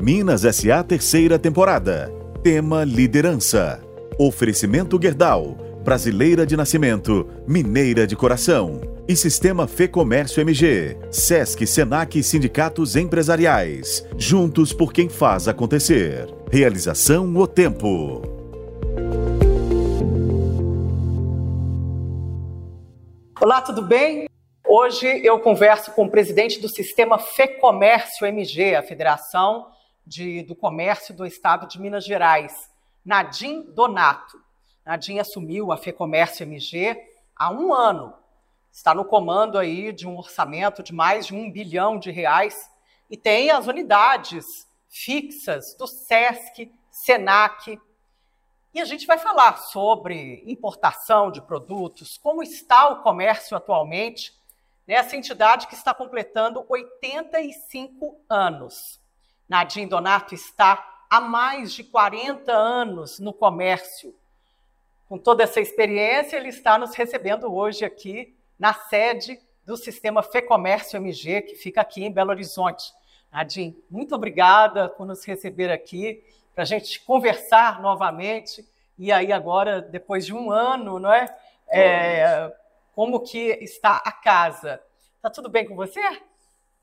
Minas SA terceira temporada. Tema liderança. Oferecimento Gerdau, brasileira de nascimento, mineira de coração. E Sistema Fê Comércio MG, Sesc, Senac e Sindicatos Empresariais. Juntos por quem faz acontecer. Realização O Tempo. Olá, tudo bem? Hoje eu converso com o presidente do Sistema Fê Comércio MG, a Federação de, do Comércio do Estado de Minas Gerais, Nadim Donato. Nadim assumiu a FEComércio MG há um ano. Está no comando aí de um orçamento de mais de um bilhão de reais e tem as unidades fixas do SESC, SENAC. E a gente vai falar sobre importação de produtos, como está o comércio atualmente, nessa entidade que está completando 85 anos. Nadim Donato está há mais de 40 anos no comércio. Com toda essa experiência, ele está nos recebendo hoje aqui na sede do Sistema FEComércio MG, que fica aqui em Belo Horizonte. Nadim, muito obrigada por nos receber aqui, para a gente conversar novamente. E aí agora, depois de um ano, não é? é como que está a casa? Está tudo bem com você?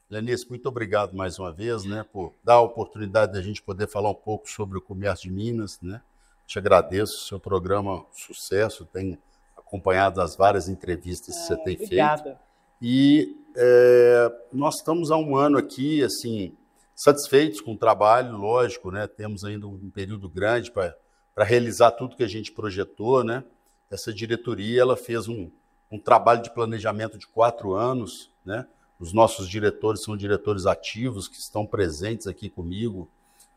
Lenice, muito obrigado mais uma vez, né, por dar a oportunidade de a gente poder falar um pouco sobre o comércio de Minas, né? Te agradeço, seu programa sucesso, tem acompanhado as várias entrevistas que você ah, tem obrigada. feito. E é, nós estamos há um ano aqui, assim, satisfeitos com o trabalho, lógico, né? Temos ainda um período grande para realizar tudo que a gente projetou, né? Essa diretoria, ela fez um, um trabalho de planejamento de quatro anos, né? Os nossos diretores são diretores ativos que estão presentes aqui comigo,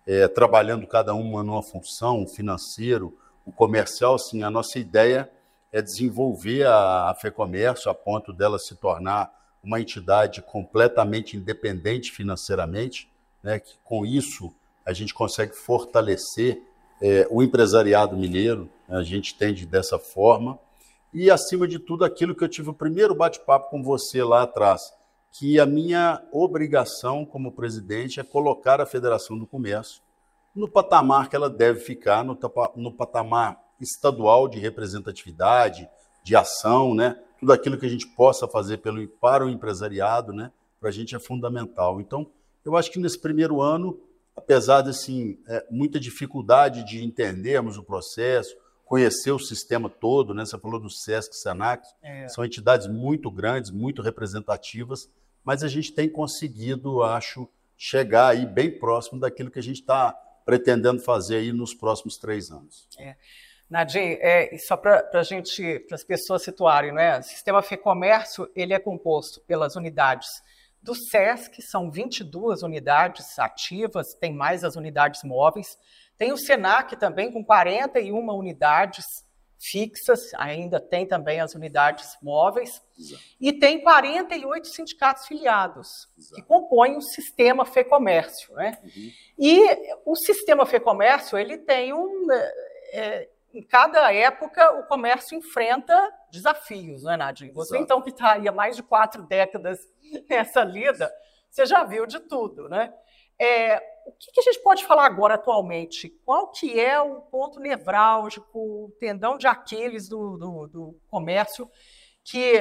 é, trabalhando cada uma numa função, o financeiro, o comercial. Sim, a nossa ideia é desenvolver a, a FEComércio a ponto dela se tornar uma entidade completamente independente financeiramente, né, que com isso a gente consegue fortalecer é, o empresariado mineiro, né, a gente entende dessa forma, e acima de tudo aquilo que eu tive o primeiro bate-papo com você lá atrás, que a minha obrigação como presidente é colocar a Federação do Comércio no patamar que ela deve ficar, no, no patamar estadual de representatividade, de ação, né? Tudo aquilo que a gente possa fazer pelo, para o empresariado, né? Para a gente é fundamental. Então, eu acho que nesse primeiro ano, apesar de assim, é, muita dificuldade de entendermos o processo, conhecer o sistema todo, né? Você falou do SESC, SENAC, é. são entidades muito grandes, muito representativas, mas a gente tem conseguido, acho, chegar aí bem próximo daquilo que a gente está pretendendo fazer aí nos próximos três anos. É. Nadir, é, só para a gente, para as pessoas situarem, né? O sistema FEComércio ele é composto pelas unidades do SESC, são 22 unidades ativas, tem mais as unidades móveis. Tem o SENAC também, com 41 unidades fixas, ainda tem também as unidades móveis, Exato. e tem 48 sindicatos filiados, Exato. que compõem o sistema FEComércio. Né? Uhum. E o sistema FEComércio, ele tem um... É, em cada época, o comércio enfrenta desafios, não é, Nadir? Você, Exato. então, que está aí há mais de quatro décadas nessa lida, você já viu de tudo, né? É, o que, que, a gente pode falar agora atualmente? Qual que é o ponto nevrálgico, o tendão de Aquiles do, do, do comércio que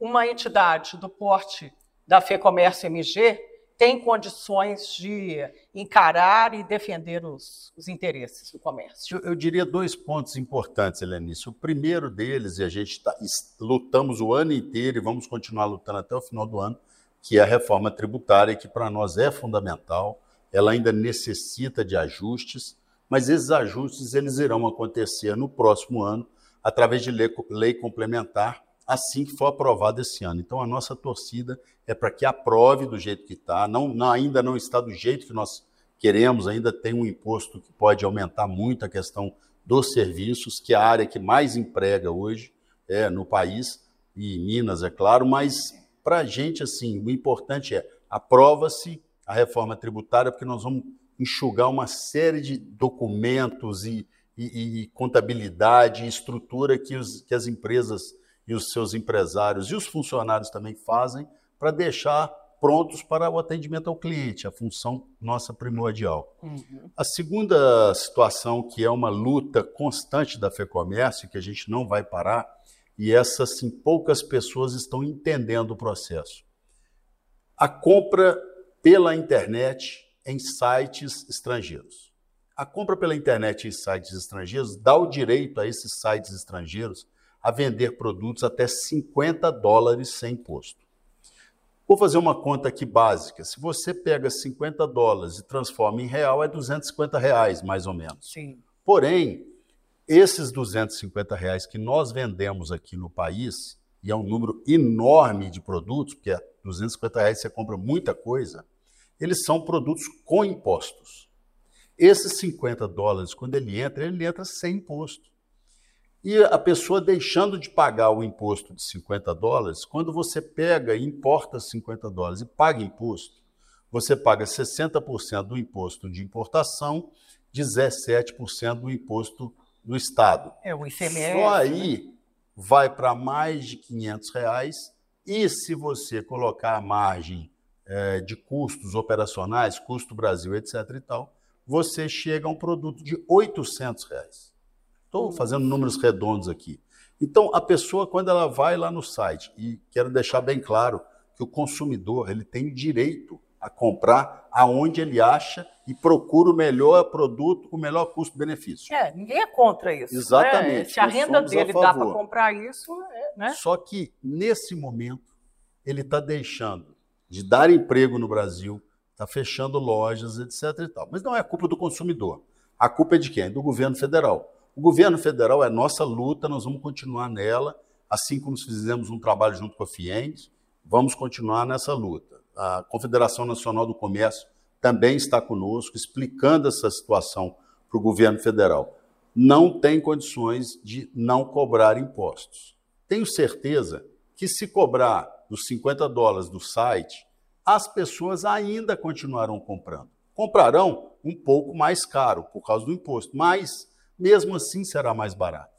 uma entidade do porte da FEComércio MG tem condições de encarar e defender os, os interesses do comércio? Eu, eu, diria dois pontos importantes, Helenice. O primeiro deles, e a gente tá, lutamos o ano inteiro e vamos continuar lutando até o final do ano, que é a reforma tributária, que para nós é fundamental, ela ainda necessita de ajustes, mas esses ajustes eles irão acontecer no próximo ano através de lei, lei complementar, assim que for aprovado esse ano. Então a nossa torcida é para que aprove do jeito que está, não, não, ainda não está do jeito que nós queremos, ainda tem um imposto que pode aumentar muito a questão dos serviços, que é a área que mais emprega hoje é, no país, e Minas, é claro, mas para a gente, assim, o importante é aprova-se a reforma tributária, porque nós vamos enxugar uma série de documentos e, e, e contabilidade e estrutura que, os, que as empresas e os seus empresários e os funcionários também fazem para deixar prontos para o atendimento ao cliente, a função nossa primordial. Uhum. A segunda situação, que é uma luta constante da FEComércio, que a gente não vai parar, e essas sim, poucas pessoas estão entendendo o processo. A compra pela internet em sites estrangeiros. A compra pela internet em sites estrangeiros dá o direito a esses sites estrangeiros a vender produtos até 50 dólares sem imposto. Vou fazer uma conta aqui básica. Se você pega 50 dólares e transforma em real, é 250 reais, mais ou menos. Sim. Porém, esses 250 reais que nós vendemos aqui no país, e é um número enorme de produtos, porque 250 reais você compra muita coisa, eles são produtos com impostos. Esses 50 dólares, quando ele entra, ele entra sem imposto. E a pessoa deixando de pagar o imposto de 50 dólares, quando você pega e importa 50 dólares e paga imposto, você paga 60% do imposto de importação, 17% do imposto do Estado. É o ICMS. Só aí né? Vai para mais de 500 reais. E se você colocar a margem é, de custos operacionais, custo Brasil, etc. e tal, você chega a um produto de 800 reais. Estou fazendo números redondos aqui. Então, a pessoa, quando ela vai lá no site, e quero deixar bem claro que o consumidor ele tem direito a comprar aonde ele acha e procura o melhor produto, o melhor custo-benefício. É, ninguém é contra isso. Né? Exatamente. Né? Se a renda dele dá para comprar isso, é, né? Só que, nesse momento, ele está deixando de dar emprego no Brasil, está fechando lojas, etc. E tal. Mas não é culpa do consumidor. A culpa é de quem? Do governo federal. O governo federal é nossa luta, nós vamos continuar nela, assim como fizemos um trabalho junto com a FIENS, vamos continuar nessa luta. A Confederação Nacional do Comércio também está conosco, explicando essa situação para o governo federal. Não tem condições de não cobrar impostos. Tenho certeza que se cobrar os 50 dólares do site, as pessoas ainda continuarão comprando. Comprarão um pouco mais caro por causa do imposto, mas mesmo assim será mais barato.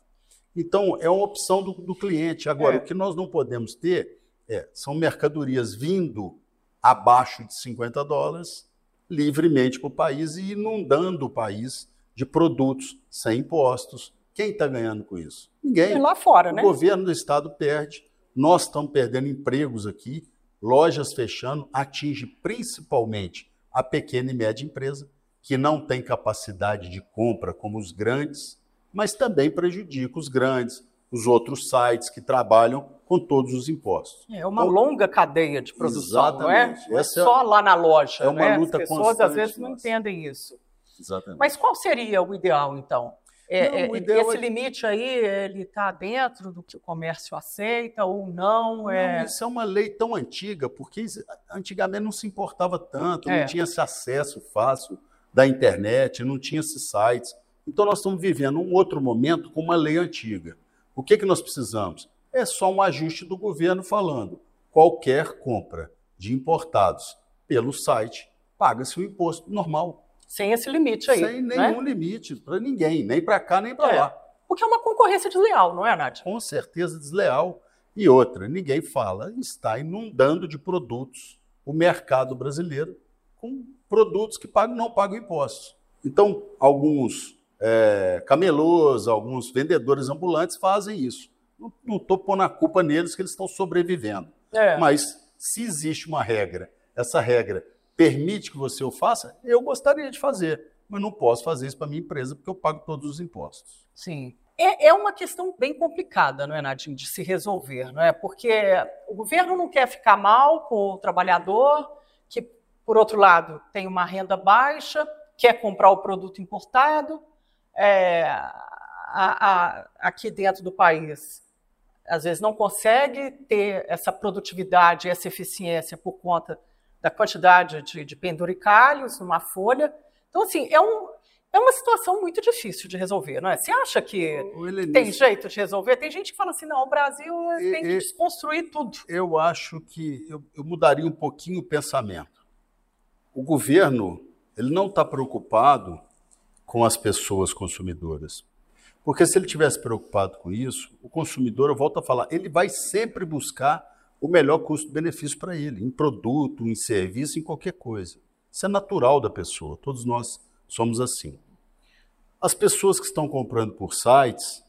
Então, é uma opção do, do cliente. Agora, é. o que nós não podemos ter é, são mercadorias vindo abaixo de 50 dólares livremente para o país e inundando o país de produtos sem impostos. Quem está ganhando com isso? Ninguém. E lá fora, né? O governo do estado perde, nós estamos perdendo empregos aqui, lojas fechando, atinge principalmente a pequena e média empresa que não tem capacidade de compra como os grandes, mas também prejudica os grandes, os outros sites que trabalham com todos os impostos. É uma então, longa cadeia de produção, exatamente. não é? Não é só lá na loja. É uma né? luta As pessoas às vezes não entendem isso. Exatamente. Mas qual seria o ideal, então? É, não, é, esse é... limite aí, ele está dentro do que o comércio aceita ou não? não é... Isso é uma lei tão antiga, porque antigamente não se importava tanto, é. não tinha esse acesso fácil da internet, não tinha esses sites. Então nós estamos vivendo um outro momento com uma lei antiga. O que, que nós precisamos? É só um ajuste do governo falando: qualquer compra de importados pelo site paga-se o imposto normal. Sem esse limite aí. Sem né? nenhum limite para ninguém, nem para cá, nem para é. lá. Porque é uma concorrência desleal, não é, Nádia? Com certeza desleal. E outra, ninguém fala, está inundando de produtos o mercado brasileiro com produtos que pagam, não pagam impostos. Então, alguns é, camelôs, alguns vendedores ambulantes fazem isso. Não estou pondo a culpa neles que eles estão sobrevivendo. É. Mas se existe uma regra, essa regra permite que você o faça, eu gostaria de fazer. Mas não posso fazer isso para minha empresa porque eu pago todos os impostos. Sim. É, é uma questão bem complicada, não é, Nadine, de se resolver, não é? Porque o governo não quer ficar mal com o trabalhador, que por outro lado, tem uma renda baixa, quer comprar o produto importado, é, a, a, aqui dentro do país, às vezes não consegue ter essa produtividade, essa eficiência por conta da quantidade de, de penduricalhos numa folha. Então, assim, é, um, é uma situação muito difícil de resolver, não é? Você acha que tem jeito de resolver? Tem gente que fala assim, não, o Brasil tem que desconstruir tudo. Eu acho que eu, eu mudaria um pouquinho o pensamento o governo ele não está preocupado com as pessoas consumidoras. Porque se ele tivesse preocupado com isso, o consumidor, eu volto a falar, ele vai sempre buscar o melhor custo-benefício para ele, em produto, em serviço, em qualquer coisa. Isso é natural da pessoa, todos nós somos assim. As pessoas que estão comprando por sites,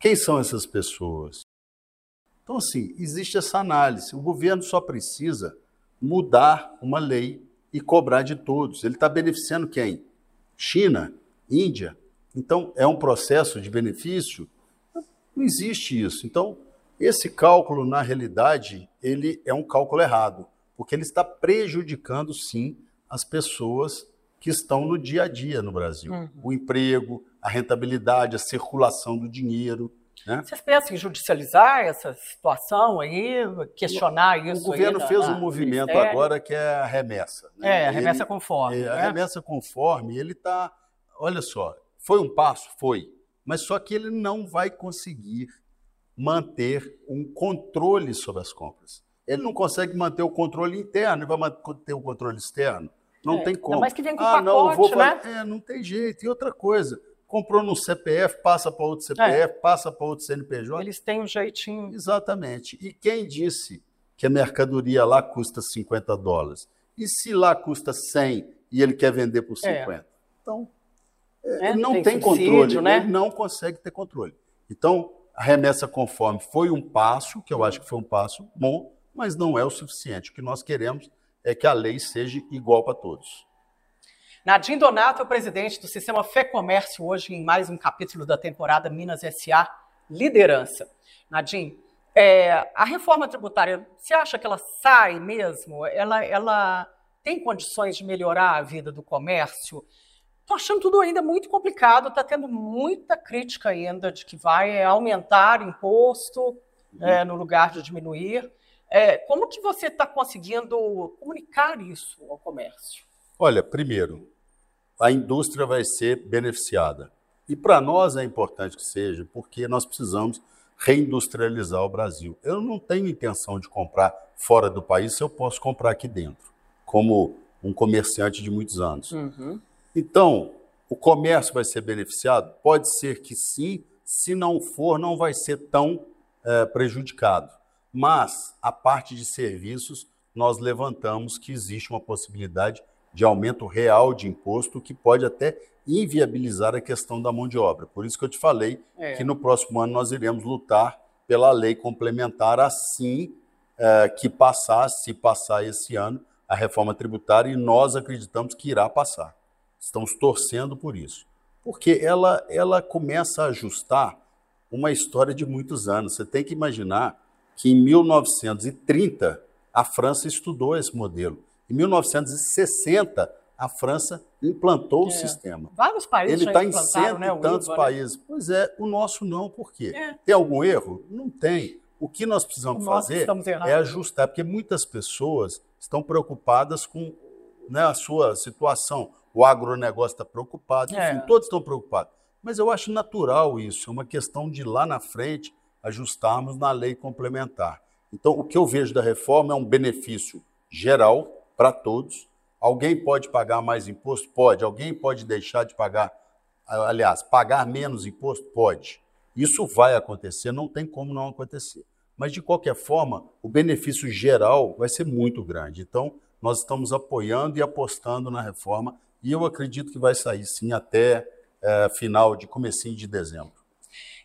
quem são essas pessoas? Então, assim, existe essa análise. O governo só precisa mudar uma lei e cobrar de todos. Ele está beneficiando quem? China? Índia? Então, é um processo de benefício? Não existe isso. Então, esse cálculo, na realidade, ele é um cálculo errado, porque ele está prejudicando, sim, as pessoas que estão no dia a dia no Brasil. Uhum. O emprego, a rentabilidade, a circulação do dinheiro. Né? Vocês pensam em judicializar essa situação aí, questionar o, isso? O governo aí, fez um movimento ministério. agora que é a remessa. Né? É, a remessa ele, conforme. É, A né? remessa conforme, ele está. Olha só, foi um passo? Foi. Mas só que ele não vai conseguir manter um controle sobre as compras. Ele não consegue manter o controle interno e vai manter o controle externo. Não é, tem como. Mas que vem com ah, pacote, não, vou né? É, não tem jeito. E outra coisa, comprou no CPF, passa para outro CPF, é. passa para outro CNPJ. Eles têm um jeitinho. Exatamente. E quem disse que a mercadoria lá custa 50 dólares? E se lá custa 100 e ele quer vender por 50? É. Então, é, não tem, tem controle, né? não consegue ter controle. Então, a remessa conforme foi um passo, que eu acho que foi um passo bom, mas não é o suficiente. O que nós queremos é que a lei seja igual para todos. Nadim Donato é presidente do Sistema Fé Comércio, hoje em mais um capítulo da temporada Minas SA Liderança. Nadim, é, a reforma tributária, você acha que ela sai mesmo? Ela, ela tem condições de melhorar a vida do comércio? Estou achando tudo ainda muito complicado, está tendo muita crítica ainda de que vai aumentar imposto uhum. é, no lugar de diminuir. É, como que você está conseguindo comunicar isso ao comércio? Olha, primeiro, a indústria vai ser beneficiada. E para nós é importante que seja, porque nós precisamos reindustrializar o Brasil. Eu não tenho intenção de comprar fora do país se eu posso comprar aqui dentro, como um comerciante de muitos anos. Uhum. Então, o comércio vai ser beneficiado? Pode ser que sim, se não for, não vai ser tão é, prejudicado. Mas a parte de serviços, nós levantamos que existe uma possibilidade de aumento real de imposto que pode até inviabilizar a questão da mão de obra. Por isso que eu te falei é. que no próximo ano nós iremos lutar pela lei complementar assim é, que passar, se passar esse ano, a reforma tributária e nós acreditamos que irá passar. Estamos torcendo por isso. Porque ela, ela começa a ajustar uma história de muitos anos. Você tem que imaginar que em 1930 a França estudou esse modelo. Em 1960 a França implantou é. o sistema. Vários países Ele está em cento né, e tantos né? países. Pois é, o nosso não. Por quê? É. Tem algum erro? Não tem. O que nós precisamos fazer é ajustar, porque muitas pessoas estão preocupadas com né, a sua situação o agronegócio está preocupado, enfim, é. todos estão preocupados. Mas eu acho natural isso, é uma questão de lá na frente ajustarmos na lei complementar. Então, o que eu vejo da reforma é um benefício geral para todos. Alguém pode pagar mais imposto? Pode. Alguém pode deixar de pagar, aliás, pagar menos imposto? Pode. Isso vai acontecer, não tem como não acontecer. Mas, de qualquer forma, o benefício geral vai ser muito grande. Então, nós estamos apoiando e apostando na reforma e eu acredito que vai sair sim até é, final de comecinho de dezembro.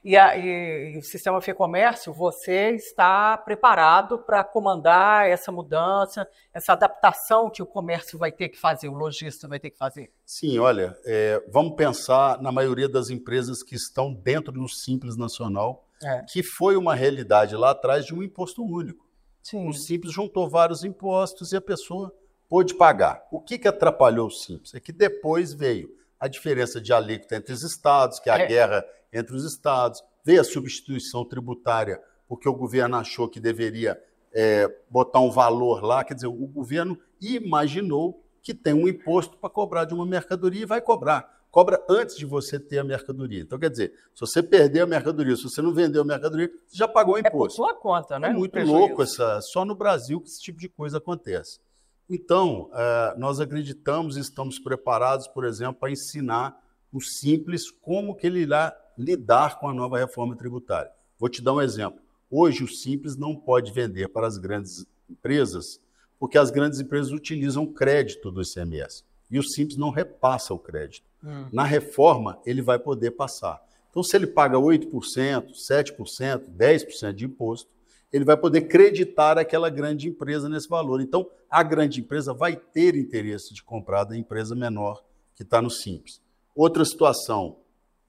E, a, e, o sistema FEComércio, você está preparado para comandar essa mudança, essa adaptação que o comércio vai ter que fazer, o lojista vai ter que fazer? Sim, olha, é, vamos pensar na maioria das empresas que estão dentro do Simples Nacional, é. que foi uma realidade lá atrás de um imposto único. Sim. O Simples juntou vários impostos e a pessoa pôde pagar. O que, que atrapalhou o Simples? É que depois veio a diferença de alíquota entre os estados, que é a é. guerra entre os estados, veio a substituição tributária, porque o governo achou que deveria é, botar um valor lá, quer dizer, o governo imaginou que tem um imposto para cobrar de uma mercadoria e vai cobrar. Cobra antes de você ter a mercadoria. Então, quer dizer, se você perder a mercadoria, se você não vendeu a mercadoria, você já pagou o imposto. É por sua conta, né? É muito louco essa. Só no Brasil que esse tipo de coisa acontece. Então, é, nós acreditamos e estamos preparados, por exemplo, para ensinar o simples como que ele irá lidar com a nova reforma tributária. Vou te dar um exemplo. Hoje, o Simples não pode vender para as grandes empresas, porque as grandes empresas utilizam o crédito do ICMS. E o Simples não repassa o crédito. Hum. Na reforma, ele vai poder passar. Então, se ele paga 8%, 7%, 10% de imposto, ele vai poder creditar aquela grande empresa nesse valor. Então, a grande empresa vai ter interesse de comprar da empresa menor que está no Simples. Outra situação,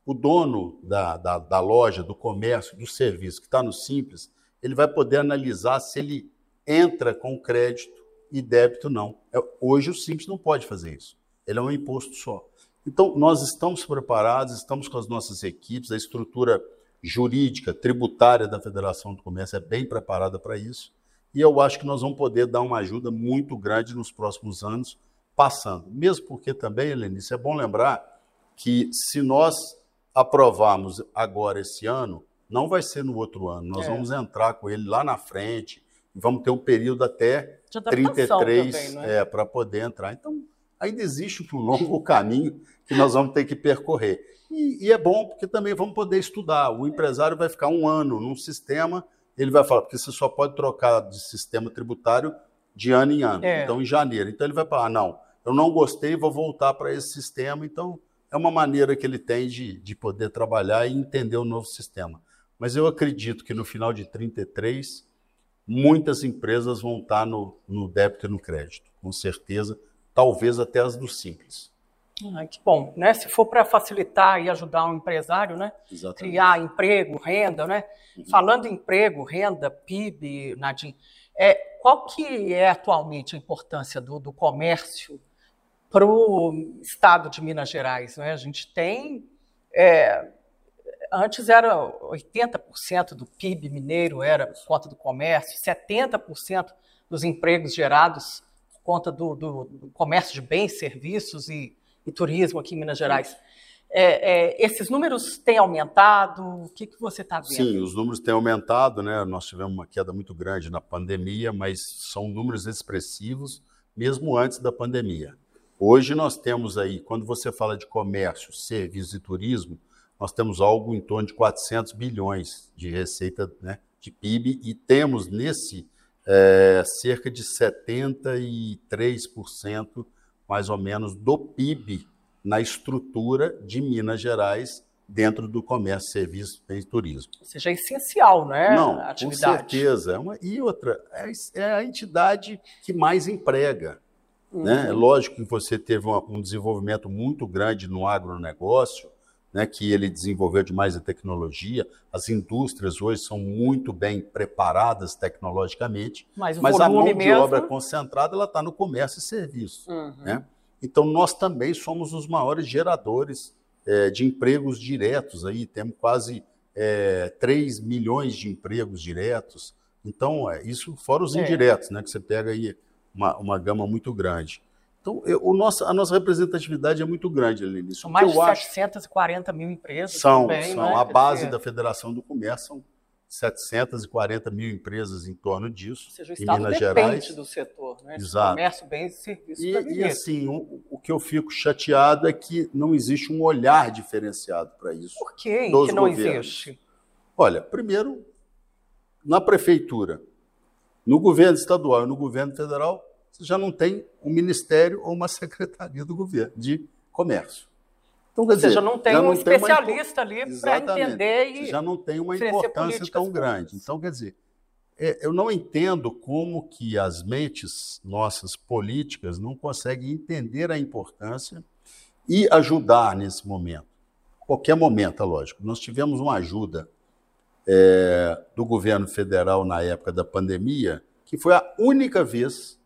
o dono da, da, da loja, do comércio, do serviço que está no Simples, ele vai poder analisar se ele entra com crédito e débito não. É, hoje o Simples não pode fazer isso. Ele é um imposto só. Então, nós estamos preparados, estamos com as nossas equipes, a estrutura jurídica, tributária da Federação do Comércio é bem preparada para isso. E eu acho que nós vamos poder dar uma ajuda muito grande nos próximos anos, passando. Mesmo porque também, Helenice, é bom lembrar que se nós aprovarmos agora esse ano, não vai ser no outro ano. Nós é. vamos entrar com ele lá na frente e vamos ter um período até 33 né? é, para poder entrar. Então, ainda existe um longo caminho que nós vamos ter que percorrer. E, e, é bom porque também vamos poder estudar. O empresário vai ficar um ano num sistema, ele vai falar, porque você só pode trocar de sistema tributário de ano em ano. É. Então, em janeiro. Então, ele vai falar: ah, não, eu não gostei, vou voltar para esse sistema. Então, é uma maneira que ele tem de, de poder trabalhar e entender o novo sistema. Mas eu acredito que no final de 33, muitas empresas vão estar no, no débito e no crédito, com certeza, talvez até as do simples. Ah, que bom, né? Se for para facilitar e ajudar um empresário, né? Exatamente. Criar emprego, renda, né? Uhum. Falando em emprego, renda, PIB, Nadim, é, qual que é atualmente a importância do, do comércio para o estado de Minas Gerais? Né? A gente tem é, antes era 80% do PIB mineiro era por conta do comércio, 70% dos empregos gerados por conta do, do, do comércio de bens, serviços e, e, turismo aqui em Minas Gerais. É, é, esses números têm aumentado? O que, que você está vendo? Sim, os números têm aumentado, né? Nós tivemos uma queda muito grande na pandemia, mas são números expressivos mesmo antes da pandemia. Hoje nós temos aí, quando você fala de comércio, serviços e turismo, nós temos algo em torno de 400 bilhões de receita né, de PIB e temos nesse é, cerca de 73%, mais ou menos, do PIB na estrutura de Minas Gerais dentro do comércio, serviços e turismo. Ou seja, é essencial, né? Não, com certeza. É uma, e outra, é, é, a entidade que mais emprega. Uhum. Né? É lógico que você teve uma, um desenvolvimento muito grande no agronegócio, né, que ele desenvolveu demais a tecnologia. As indústrias hoje são muito bem preparadas tecnologicamente, mas, mas a mão de mesmo... obra concentrada ela está no comércio e serviço. Uhum. Né? Então nós também somos os maiores geradores é, de empregos diretos aí, temos quase é, 3 milhões de empregos diretos. Então, é, isso fora os é. indiretos, né, que você pega aí uma, uma gama muito grande. Então, eu, o nosso, a nossa representatividade é muito grande, Aline. São mais de 740 acho, mil empresas. São, também, são. Né? A base da Federação do Comércio são 740 mil empresas em torno disso. Ou seja, o Estado em Minas depende Gerais. do setor, né? Exato. Comércio, bens e serviços. E, e assim, o, o, que eu fico chateado é que não existe um olhar diferenciado para isso. Por quê que não governos. existe? Olha, primeiro, na prefeitura, no governo estadual e no governo federal, você já não tem um ministério ou uma secretaria do governo de comércio. Então, quer dizer, seja, não tem um não especialista tem uma... ali para entender e já não tem uma importância tão grande. Então, quer dizer, é, eu não entendo como que as mentes nossas políticas não conseguem entender a importância e ajudar nesse momento. Qualquer momento, é lógico. Nós tivemos uma ajuda é, do governo federal na época da pandemia, que foi a única vez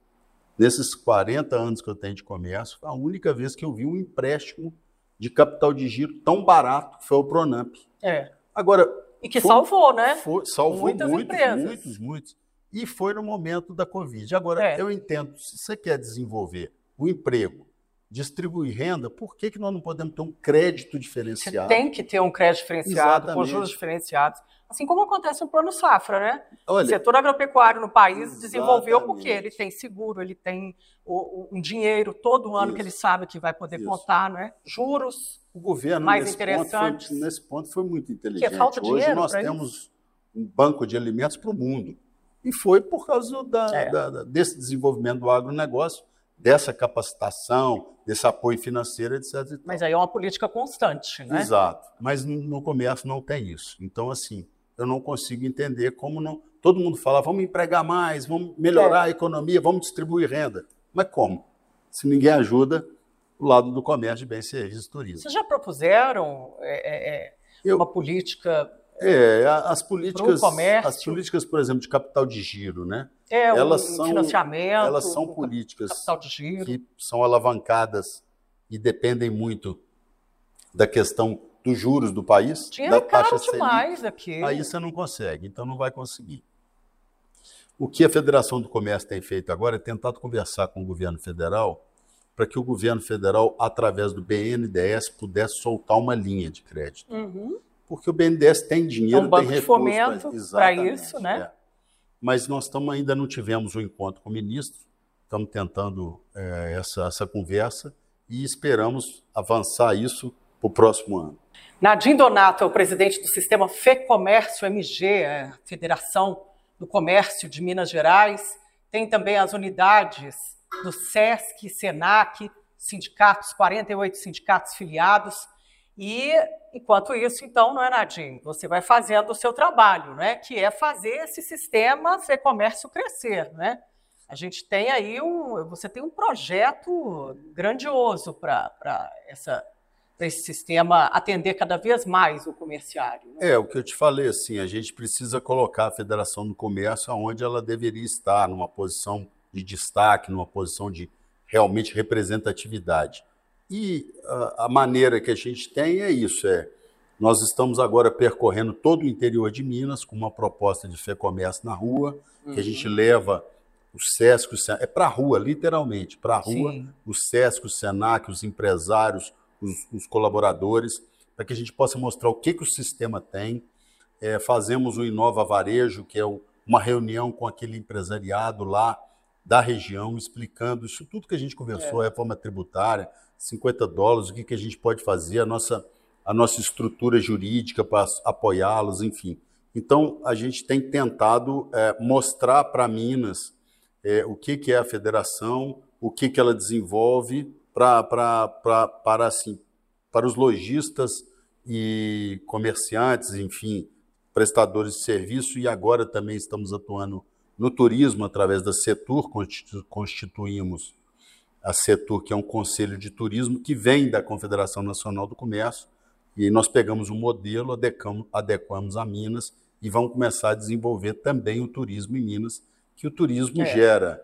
Nesses 40 anos que eu tenho de comércio, a única vez que eu vi um empréstimo de capital de giro tão barato foi o Pronamp. É. Agora. E que foi, salvou, né? Foi, salvou Muitas muitos, empresas. muitos, muitos. E foi no momento da Covid. Agora, é. eu entendo, se você quer desenvolver o emprego, distribuir renda, por que, que nós não podemos ter um crédito diferenciado? Você tem que ter um crédito diferenciado, Exatamente. com juros diferenciados. Assim como acontece no Plano Safra, né? Olha, o setor agropecuário no país exatamente. desenvolveu porque ele tem seguro, ele tem o, um dinheiro todo ano Isso. que ele sabe que vai poder Isso. contar, né? Juros o governo mais nesse interessantes. Ponto foi, nesse ponto foi muito inteligente. Que falta Hoje nós temos um banco de alimentos para o mundo. E foi por causa da, é. da, desse desenvolvimento do agronegócio, dessa capacitação, desse apoio financeiro, etc. Mas aí é uma política constante, né? Exato. Mas no comércio não tem isso. Então, assim, eu não consigo entender como não. Todo mundo fala, vamos empregar mais, vamos melhorar é. a economia, vamos distribuir renda. Mas como? Se ninguém ajuda, o lado do comércio de bens, serviços e turismo. Vocês já propuseram é, é, é eu, uma política é, as políticas, as políticas, por exemplo, de capital de giro, né? É, elas são, financiamento, elas são políticas que são alavancadas e dependem muito da questão dos juros do país, Dinheiro da taxa caro demais aqui. Aí você não consegue, então não vai conseguir. O que a Federação do Comércio tem feito agora é tentar conversar com o governo federal para que o governo federal, através do BNDES, pudesse soltar uma linha de crédito. Uhum porque o BNDES tem dinheiro, é um banco tem de fomento para isso, né? É. Mas nós estamos, ainda não tivemos o um encontro com o ministro, estamos tentando é, essa, essa conversa e esperamos avançar isso para o próximo ano. Nadim Donato é o presidente do sistema FEComércio MG, a Federação do Comércio de Minas Gerais. Tem também as unidades do SESC, SENAC, sindicatos, 48 sindicatos filiados. E, enquanto isso, então, não é, Nadim? Você vai fazendo o seu trabalho, né? que é fazer esse sistema Fê Comércio crescer. Né? A gente tem aí um. Você tem um projeto grandioso para essa para esse sistema atender cada vez mais o comerciário. Né? É, o que eu te falei, assim, a gente precisa colocar a Federação do Comércio onde ela deveria estar, numa posição de destaque, numa posição de realmente representatividade. E a, a maneira que a gente tem é isso, é nós estamos agora percorrendo todo o interior de Minas com uma proposta de fé comércio na rua, uhum. que a gente uhum. leva o SESC, o Senac, é para a rua, literalmente, para a rua, Sim. o SESC, o SENAC, os empresários, os, os colaboradores, para que a gente possa mostrar o que, que o sistema tem. É, fazemos o Inova Varejo, que é o, uma reunião com aquele empresariado lá da região, explicando isso tudo que a gente conversou, é. a reforma tributária, 50 dólares, o que, que a gente pode fazer, a nossa, a nossa estrutura jurídica para apoiá-los, enfim. Então, a gente tem tentado é, mostrar para Minas é, o que, que é a federação, o que, que ela desenvolve pra, pra, pra, para, assim, para os lojistas e comerciantes, enfim, prestadores de serviço, e agora também estamos atuando no turismo através da Setur, constituímos a Setur, que é um conselho de turismo que vem da Confederação Nacional do Comércio, e nós pegamos um modelo, adequamos, adequamos a Minas e vamos começar a desenvolver também o turismo em Minas, que o turismo é. gera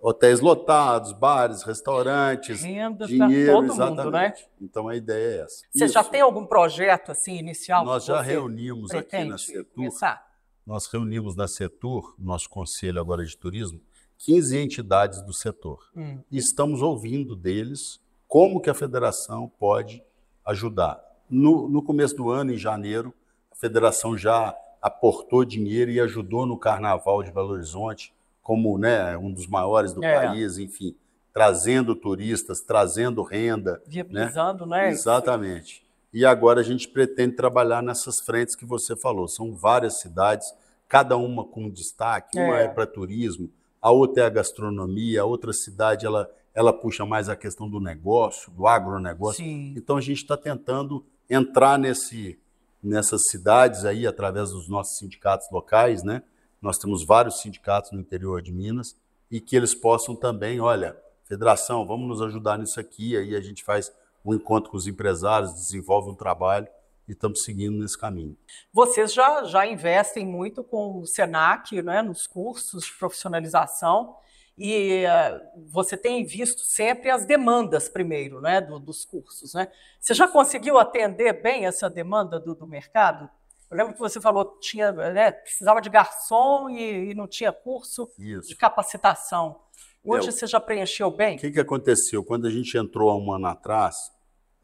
hotéis lotados, bares, restaurantes, Renda dinheiro, todo exatamente. Mundo, né? Então a ideia é essa. Você Isso. já tem algum projeto assim inicial? Nós já reunimos aqui na Setur. Começar? Nós reunimos na Setur, nosso conselho agora de turismo, 15 entidades do setor. Hum. E estamos ouvindo deles como que a federação pode ajudar. No, no começo do ano, em janeiro, a federação já aportou dinheiro e ajudou no Carnaval de Belo Horizonte, como né, um dos maiores do é. país, enfim, trazendo turistas, trazendo renda. Né? Viabilizando, né? né? Exatamente. E agora a gente pretende trabalhar nessas frentes que você falou. São várias cidades, cada uma com destaque. É. Uma é para turismo, a outra é a gastronomia, a outra cidade ela, ela puxa mais a questão do negócio, do agronegócio. Sim. Então a gente está tentando entrar nesse, nessas cidades aí através dos nossos sindicatos locais, né? Nós temos vários sindicatos no interior de Minas e que eles possam também, olha, federação, vamos nos ajudar nisso aqui, aí a gente faz um encontro com os empresários, desenvolve um trabalho e estamos seguindo nesse caminho. Vocês já, já investem muito com o SENAC, né, nos cursos de profissionalização, e uh, você tem visto sempre as demandas primeiro né, do, dos cursos. Né? Você já conseguiu atender bem essa demanda do, do mercado? Eu lembro que você falou que tinha, né, precisava de garçom e, e não tinha curso Isso. de capacitação. Hoje é, você já preencheu bem? O que, que aconteceu? Quando a gente entrou há um ano atrás,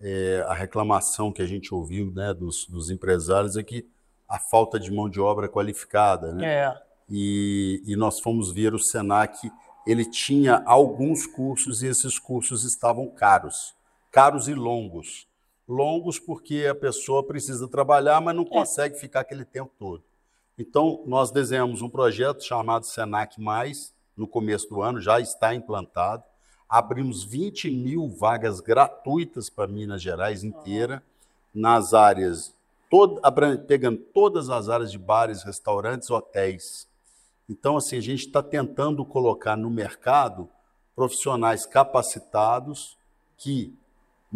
é, a reclamação que a gente ouviu né, dos, dos, empresários é que a falta de mão de obra qualificada. Né? É. E, e nós fomos ver o SENAC, ele tinha alguns cursos e esses cursos estavam caros, caros e longos. Longos porque a pessoa precisa trabalhar, mas não é. consegue ficar aquele tempo todo. Então, nós desenhamos um projeto chamado Senac Mais, no começo do ano, já está implantado. Abrimos 20 mil vagas gratuitas para Minas Gerais inteira, nas áreas, todo, pegando todas as áreas de bares, restaurantes, hotéis. Então, assim, a gente está tentando colocar no mercado profissionais capacitados que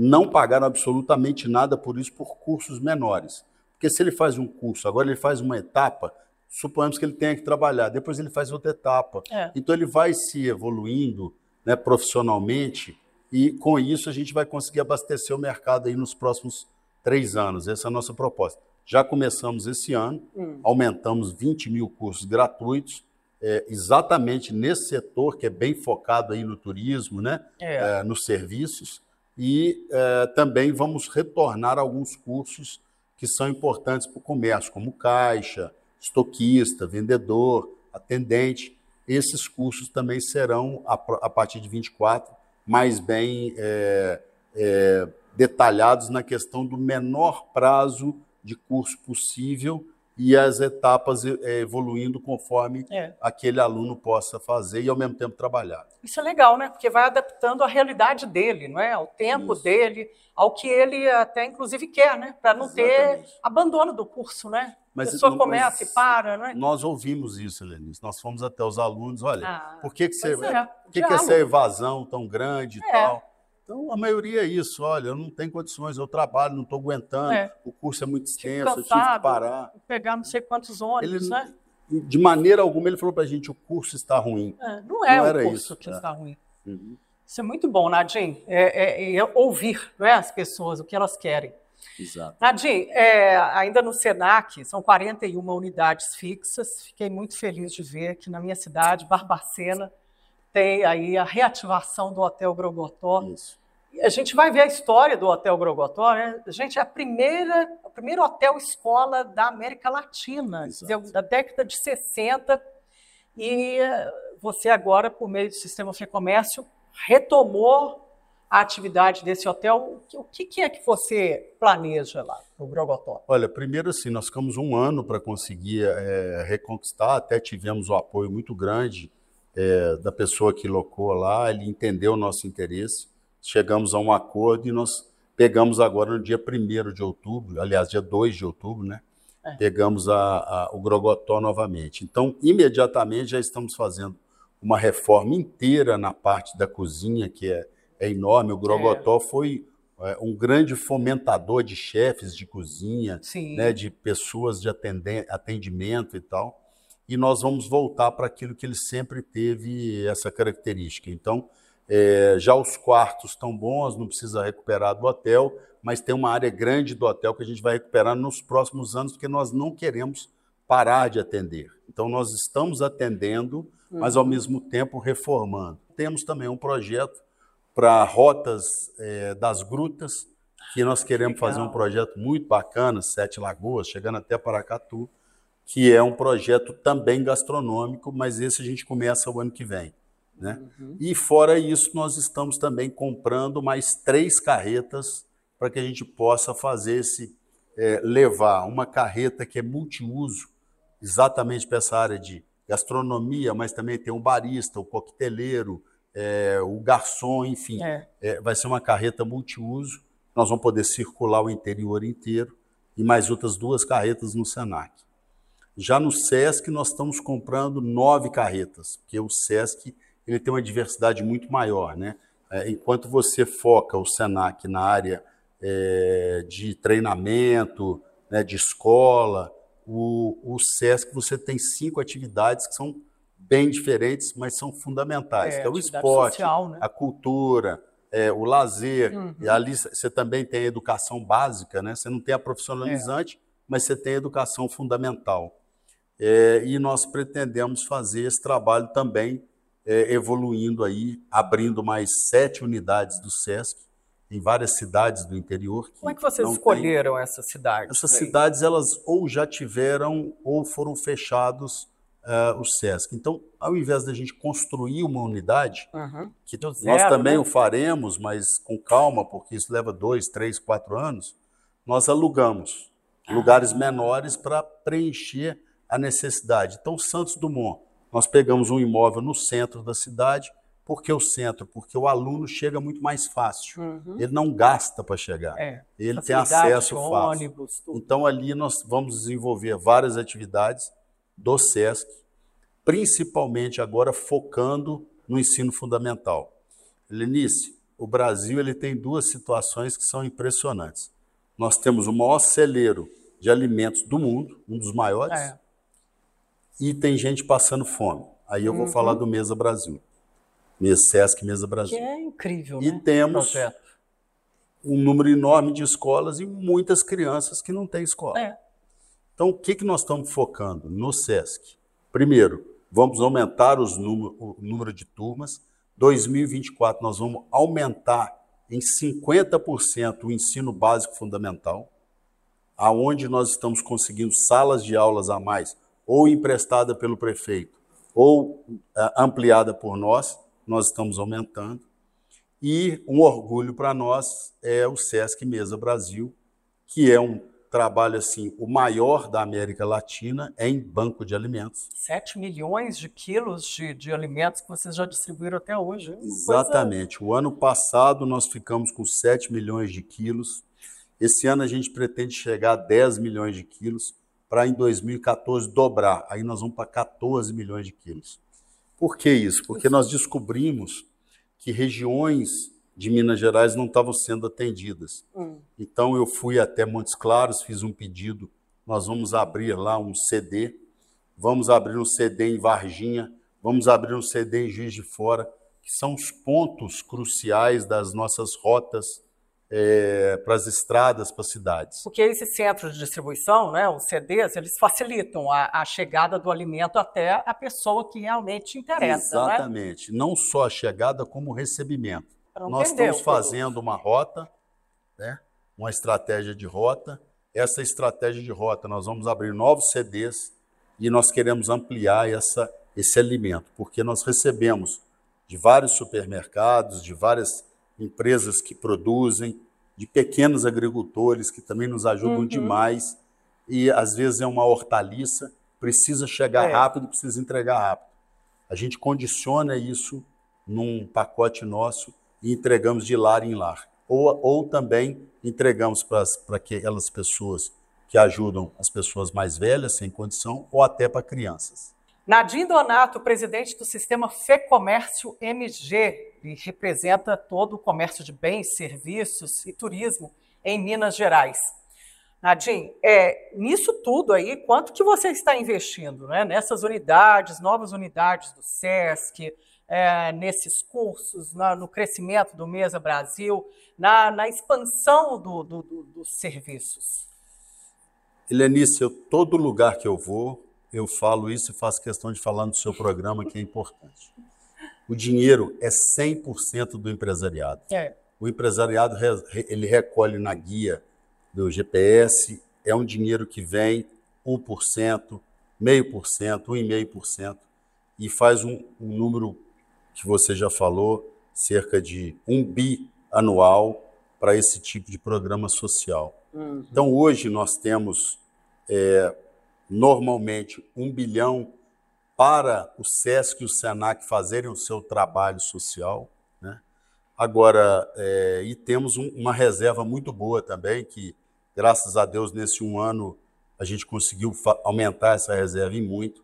não pagaram absolutamente nada por isso por cursos menores. Porque se ele faz um curso, agora ele faz uma etapa, suponhamos que ele tenha que trabalhar, depois ele faz outra etapa. É. Então ele vai se evoluindo né, profissionalmente e com isso a gente vai conseguir abastecer o mercado aí nos próximos três anos. Essa é a nossa proposta. Já começamos esse ano, hum. aumentamos 20 mil cursos gratuitos, é, exatamente nesse setor que é bem focado aí no turismo, né, é. É, nos serviços, e é, também vamos retornar alguns cursos que são importantes para o comércio, como caixa, estoquista, vendedor, atendente. Esses cursos também serão, a, a partir de 24, mais bem é, é, detalhados na questão do menor prazo de curso possível e as etapas é, evoluindo conforme é. aquele aluno possa fazer e ao mesmo tempo trabalhar. Isso é legal, né? Porque vai adaptando à realidade dele, não é? Ao tempo Isso. dele, ao que ele até inclusive quer, né? Para não Exatamente. ter abandono do curso, né? Mas, a pessoa começa e para, não é? Nós ouvimos isso, Helenice. Nós fomos até os alunos, olha, ah, por que, que, você, é, por que, que essa evasão tão grande e é. tal? Então, a maioria é isso. Olha, eu não tenho condições, eu trabalho, não estou aguentando, é. o curso é muito extenso, cansado, eu tive que parar. Pegar não sei quantos ônibus, ele, né? De maneira alguma, ele falou para a gente, o curso está ruim. É, não é não o curso isso, que é. está ruim. Uhum. Isso é muito bom, Nadim, é, é, é, ouvir não é, as pessoas, o que elas querem. Exato. Nadim, é, ainda no SENAC, são 41 unidades fixas. Fiquei muito feliz de ver que na minha cidade, Barbacena, tem aí a reativação do Hotel Grogotó. Isso. A gente vai ver a história do Hotel Grogotó, né? Gente, é a primeira, o primeiro hotel escola da América Latina, dizer, da década de 60. E você agora, por meio do Sistema Fê Comércio, retomou a atividade desse hotel. O que, que é que você planeja lá no Grogotó? Olha, primeiro assim, nós ficamos um ano para conseguir é, reconquistar, até tivemos o um apoio muito grande é, da pessoa que locou lá, ele entendeu o nosso interesse, chegamos a um acordo e nós pegamos agora no dia 1 de outubro, aliás, dia 2 de outubro, né? É. Pegamos a, a, o Grogotó novamente. Então, imediatamente já estamos fazendo uma reforma inteira na parte da cozinha, que é, é enorme. O Grogotó é. foi é, um grande fomentador de chefes de cozinha, né, de pessoas de atendimento e tal. E nós vamos voltar para aquilo que ele sempre teve essa característica. Então, é, já os quartos estão bons, não precisa recuperar do hotel, mas tem uma área grande do hotel que a gente vai recuperar nos próximos anos, porque nós não queremos parar de atender. Então, nós estamos atendendo mas ao mesmo tempo reformando. Temos também um projeto para rotas é, das grutas, que nós queremos Legal. fazer um projeto muito bacana, Sete Lagoas, chegando até Paracatu, que é um projeto também gastronômico, mas esse a gente começa o ano que vem. Né? Uhum. E fora isso, nós estamos também comprando mais três carretas para que a gente possa fazer esse, é, levar uma carreta que é multiuso, exatamente para essa área de gastronomia, mas também tem o barista, o coqueteleiro, é, o garçom, enfim. É. É, vai ser uma carreta multiuso. Nós vamos poder circular o interior inteiro e mais outras duas carretas no Senac. Já no SESC, nós estamos comprando nove carretas, porque o SESC ele tem uma diversidade muito maior. Né? É, enquanto você foca o Senac na área é, de treinamento, né, de escola, o, o SESC você tem cinco atividades que são bem diferentes, mas são fundamentais. É, é o esporte, social, né? a cultura, é, o lazer. Uhum. E ali você também tem a educação básica, né? Você não tem a profissionalizante, é. mas você tem a educação fundamental. É, e nós pretendemos fazer esse trabalho também é, evoluindo aí, abrindo mais sete unidades do SESC em várias cidades do interior. Como é que vocês escolheram tem... essas cidades? Essas cidades, elas ou já tiveram ou foram fechados uh, o SESC. Então, ao invés da gente construir uma unidade, uhum. que zero, nós também né? o faremos, mas com calma, porque isso leva dois, três, quatro anos, nós alugamos ah. lugares menores para preencher a necessidade. Então, Santos Dumont, nós pegamos um imóvel no centro da cidade, por que o centro? Porque o aluno chega muito mais fácil. Uhum. Ele não gasta para chegar. É. Ele tem acesso fácil. Ônibus. Então ali nós vamos desenvolver várias atividades do SESC, principalmente agora focando no ensino fundamental. Lenice, o Brasil ele tem duas situações que são impressionantes. Nós temos o maior celeiro de alimentos do mundo, um dos maiores, é. E tem gente passando fome. Aí eu vou uhum. falar do Mesa Brasil. Mesa Sesc Mesa Brasil. Que é incrível, E né? temos um número enorme de escolas e muitas crianças que não têm escola. É. Então, o que, que nós estamos focando no SESC? Primeiro, vamos aumentar número, o número de turmas. 2024, nós vamos aumentar em 50% o ensino básico fundamental, aonde nós estamos conseguindo salas de aulas a mais, ou emprestada pelo prefeito, ou uh, ampliada por nós nós estamos aumentando. E um orgulho para nós é o Sesc Mesa Brasil, que é um trabalho assim, o maior da América Latina em banco de alimentos. 7 milhões de quilos de, de alimentos que vocês já distribuíram até hoje. Exatamente. Coisa... O ano passado nós ficamos com 7 milhões de quilos. Esse ano a gente pretende chegar a 10 milhões de quilos para em 2014 dobrar. Aí nós vamos para 14 milhões de quilos. Por que isso? Porque nós descobrimos que regiões de Minas Gerais não estavam sendo atendidas. Hum. Então eu fui até Montes Claros, fiz um pedido. Nós vamos abrir lá um CD, vamos abrir um CD em Varginha, vamos abrir um CD em Juiz de Fora, que são os pontos cruciais das nossas rotas é, para as estradas, para as cidades. Porque esses centros de distribuição, né, os CDs, eles facilitam a, a chegada do alimento até a pessoa que realmente interessa. É? Exatamente. Né? Não só a chegada, como o recebimento. Nós estamos fazendo uma rota, né, uma estratégia de rota. Essa estratégia de rota, nós vamos abrir novos CDs e nós queremos ampliar essa, esse alimento, porque nós recebemos de vários supermercados, de várias empresas que produzem, de pequenos agricultores que também nos ajudam uhum. demais. E às vezes é uma hortaliça, precisa chegar é. rápido, precisa entregar rápido. A gente condiciona isso num pacote nosso e entregamos de lar em lar. Ou, ou também entregamos para aquelas pessoas que ajudam as pessoas mais velhas, sem condição, ou até para crianças. Nadim Donato, presidente do sistema FEComércio MG, e representa todo o comércio de bens, serviços e turismo em Minas Gerais. Nadim, é, nisso tudo aí, quanto que você está investindo né? nessas unidades, novas unidades do SESC, é, nesses cursos, na, no crescimento do Mesa Brasil, na, na expansão do, do, do, dos serviços? Helenice, eu, todo lugar que eu vou, eu falo isso e faço questão de falar no seu programa, que é importante. O dinheiro é 100% do empresariado. É. O empresariado ele recolhe na guia do GPS, é um dinheiro que vem 1%, meio por cento, 1,5%, e faz um, um número que você já falou, cerca de um bi anual para esse tipo de programa social. Uhum. Então, hoje nós temos é, normalmente um bilhão para o SESC e o SENAC fazerem o seu trabalho social. Né? Agora, é, e temos um, uma reserva muito boa também, que graças a Deus nesse um ano a gente conseguiu aumentar essa reserva em muito.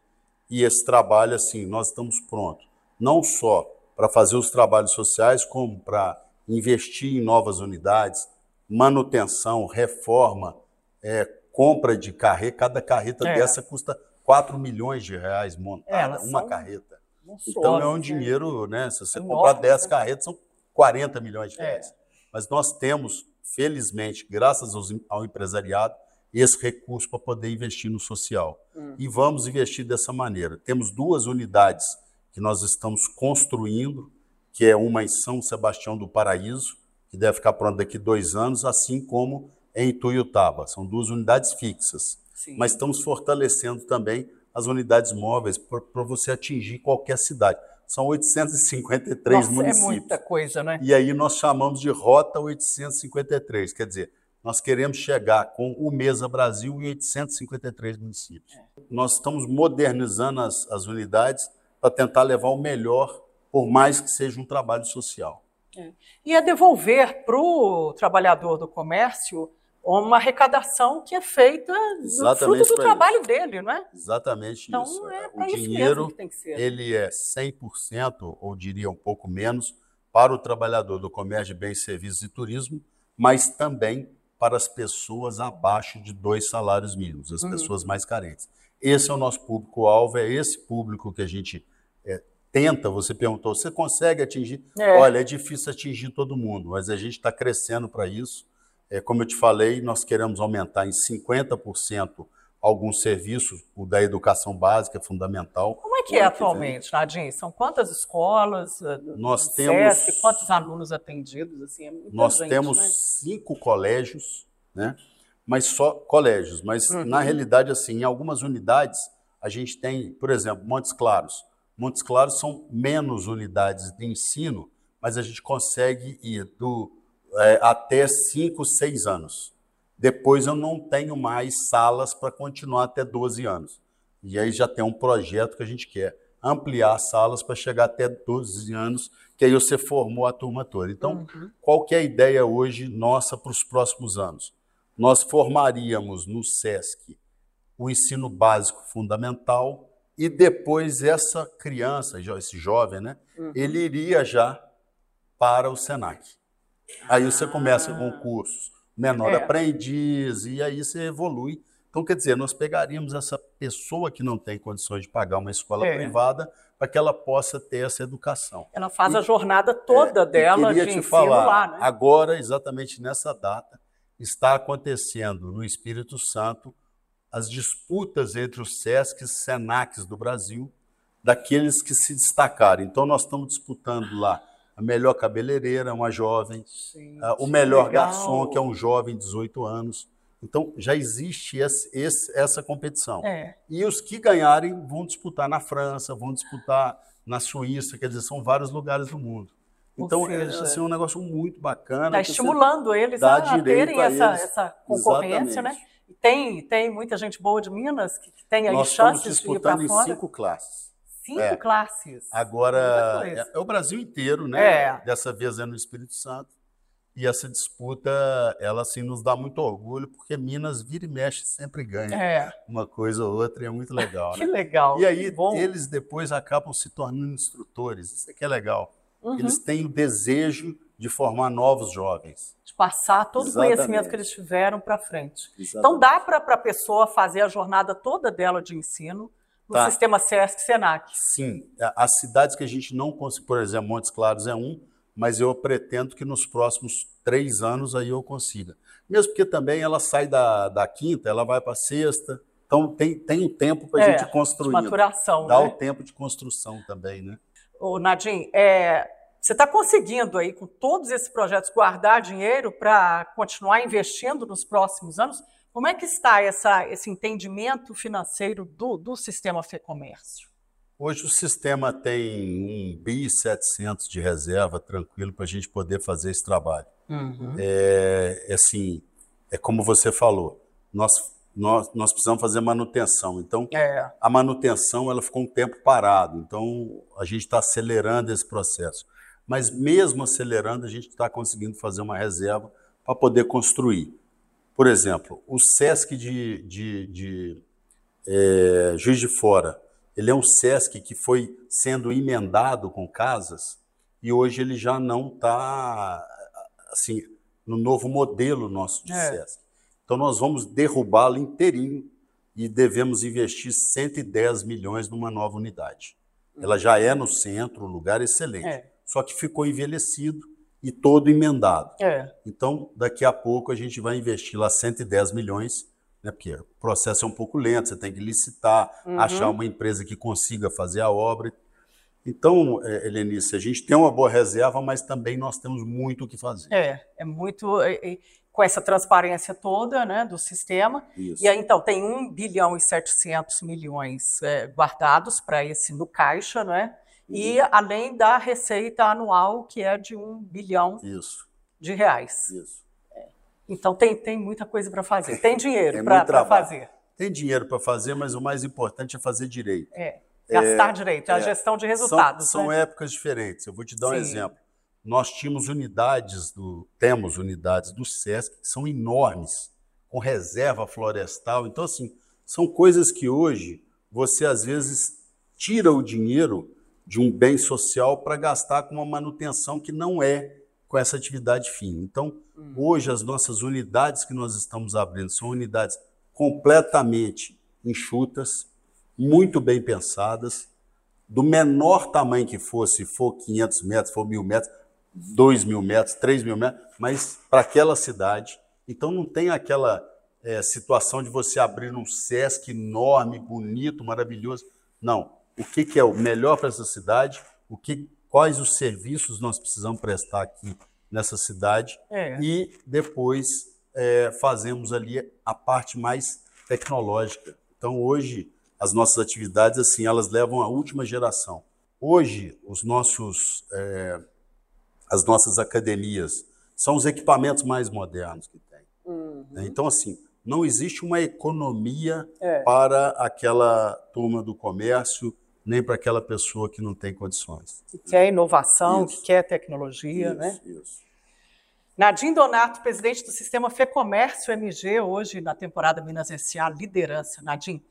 E esse trabalho, assim, nós estamos prontos, não só para fazer os trabalhos sociais, como para investir em novas unidades, manutenção, reforma, é, compra de carreta, cada carreta é. dessa custa 4 milhões de reais montada, é, uma carreta. Então é um né? dinheiro, né? Se você comprar 10 né? carretas, são 40 milhões de é. reais. Mas nós temos, felizmente, graças ao empresariado, esse recurso para poder investir no social. Hum. E vamos investir dessa maneira. Temos duas unidades que nós estamos construindo, que é uma em São Sebastião do Paraíso, que deve ficar pronta daqui dois anos, assim como em Tuiutaba. São duas unidades fixas. Sim. Mas estamos fortalecendo também as unidades móveis para você atingir qualquer cidade. São 853 Nossa, municípios. É muita coisa, né? E aí nós chamamos de Rota 853. Quer dizer, nós queremos chegar com o Mesa Brasil em 853 municípios. É. Nós estamos modernizando as, as unidades para tentar levar o melhor, por mais que seja um trabalho social. É. E é devolver para o trabalhador do comércio uma arrecadação que é feita Exatamente fruto do trabalho isso. dele, não é? Exatamente então, isso. É, o dinheiro, ele é 100%, ou diria um pouco menos, para o trabalhador do comércio de bens, serviços e turismo, mas também para as pessoas abaixo de dois salários mínimos, as uhum. pessoas mais carentes. Esse é o nosso público-alvo, é esse público que a gente é, tenta. Você perguntou, você consegue atingir? É. Olha, é difícil atingir todo mundo, mas a gente está crescendo para isso é, como eu te falei, nós queremos aumentar em 50% alguns serviços, o da educação básica, fundamental. Como é que é atualmente, Nadine? São quantas escolas? Eh, nós temos. SESC, quantos alunos atendidos? Assim, é nós gente, temos né? cinco colégios, né? mas só colégios. Mas, uhum. na realidade, assim, em algumas unidades, a gente tem, por exemplo, Montes Claros. Montes Claros são menos unidades de ensino, mas a gente consegue ir do é, até 5, 6 anos. Depois eu não tenho mais salas para continuar até 12 anos. E aí já tem um projeto que a gente quer ampliar salas para chegar até 12 anos, que aí você formou a turma toda. Então, uhum. qual que é a ideia hoje nossa para os próximos anos? Nós formaríamos no SESC o ensino básico fundamental e depois essa criança, esse jovem, né, uhum. ele iria já para o SENAC. Aí você começa com cursos menor é. aprendiz, e aí você evolui. Então, quer dizer, nós pegaríamos essa pessoa que não tem condições de pagar uma escola é. privada para que ela possa ter essa educação. Ela faz e, a jornada toda é, dela de te falar, lá, né? Agora, exatamente nessa data, está acontecendo no Espírito Santo as disputas entre os SESCs e SENACs do Brasil, daqueles que se destacaram. Então, nós estamos disputando lá a melhor cabeleireira, uma jovem, Sim, uh, o melhor legal. garçom, que é um jovem de 18 anos. Então, já existe esse, esse, essa competição. É. E os que ganharem vão disputar na França, vão disputar na Suíça, quer dizer, são vários lugares do mundo. Então, é, seja, é assim, um negócio muito bacana. Está estimulando eles a terem essa, essa concorrência, né? Exatamente. né? Tem, tem muita gente boa de Minas que tem aí Nós chances de ir para fora. em cinco classes. Cinco é. classes. Agora, é, é, o Brasil inteiro, né? É. Dessa vez é no Espírito Santo. E essa disputa, ela assim, nos dá muito orgulho, porque Minas vira e mexe sempre ganha é. uma coisa ou outra, e é muito legal. que né? legal. E aí, eles depois acabam se tornando instrutores. Isso aqui é legal. Uhum. Eles têm o desejo de formar novos jovens. De passar todo Exatamente. o conhecimento que eles tiveram para frente. Exatamente. Então, dá para a pessoa fazer a jornada toda dela de ensino, no tá. sistema SESC Senac. Sim, as cidades que a gente não consegue, por exemplo, Montes Claros é um, mas eu pretendo que nos próximos três anos aí eu consiga. Mesmo porque também ela sai da, da quinta, ela vai para a sexta, então tem, tem o tempo para a é, gente construir. maturação. Dá né? o tempo de construção também, né? Ô, Nadim, é, você está conseguindo aí, com todos esses projetos, guardar dinheiro para continuar investindo nos próximos anos? Como é que está essa, esse entendimento financeiro do, do sistema FEComércio? Hoje o sistema tem um bi 700 de reserva tranquilo para a gente poder fazer esse trabalho. Uhum. É, é, assim, é como você falou, nós, nós, nós precisamos fazer manutenção. Então, é. a manutenção ela ficou um tempo parado. Então, a gente está acelerando esse processo. Mas mesmo acelerando, a gente está conseguindo fazer uma reserva para poder construir. Por exemplo, o SESC de, de, de é, Juiz de Fora, ele é um SESC que foi sendo emendado com casas e hoje ele já não está assim, no novo modelo nosso de é. SESC. Então nós vamos derrubá-lo inteirinho e devemos investir 110 milhões numa nova unidade. Ela já é no centro, um lugar excelente. É. Só que ficou envelhecido e todo emendado. É. Então, daqui a pouco a gente vai investir lá 110 milhões, né, porque o processo é um pouco lento, você tem que licitar, uhum. achar uma empresa que consiga fazer a obra. Então, é, Helenice, a gente tem uma boa reserva, mas também nós temos muito o que fazer. É, é muito. Com essa transparência toda né, do sistema. Isso. E aí, então, tem 1 bilhão e 700 milhões é, guardados para esse no caixa, né? E além da receita anual, que é de um bilhão Isso. de reais. Isso. É. Então tem, tem muita coisa para fazer. Tem dinheiro para fazer. Tem dinheiro para fazer, mas o mais importante é fazer direito. É, gastar é, direito, é a é. gestão de resultados. São, são né? épocas diferentes. Eu vou te dar Sim. um exemplo. Nós tínhamos unidades do, temos unidades do SESC que são enormes, com reserva florestal. Então, assim, são coisas que hoje você às vezes tira o dinheiro de um bem social para gastar com uma manutenção que não é com essa atividade fim. Então, hum. hoje as nossas unidades que nós estamos abrindo são unidades completamente enxutas, muito bem pensadas, do menor tamanho que fosse, se for 500 metros, se for mil metros, 2 mil metros, 3 mil metros, mas para aquela cidade. Então não tem aquela é, situação de você abrir um SESC enorme, bonito, maravilhoso. Não. O que, que é o melhor para essa cidade? O que, quais os serviços nós precisamos prestar aqui nessa cidade? É. E depois é, fazemos ali a parte mais tecnológica. Então, hoje, as nossas atividades, assim, elas levam à última geração. Hoje, os nossos, é, as nossas academias são os equipamentos mais modernos que tem. Uhum. Então, assim, não existe uma economia é. para aquela turma do comércio, nem para aquela pessoa que não tem condições. Que quer inovação, isso. que quer tecnologia, isso, né? Isso. Nadim Donato, presidente do Sistema FEComércio MG, hoje na temporada Minas S.A. Liderança. Nadim,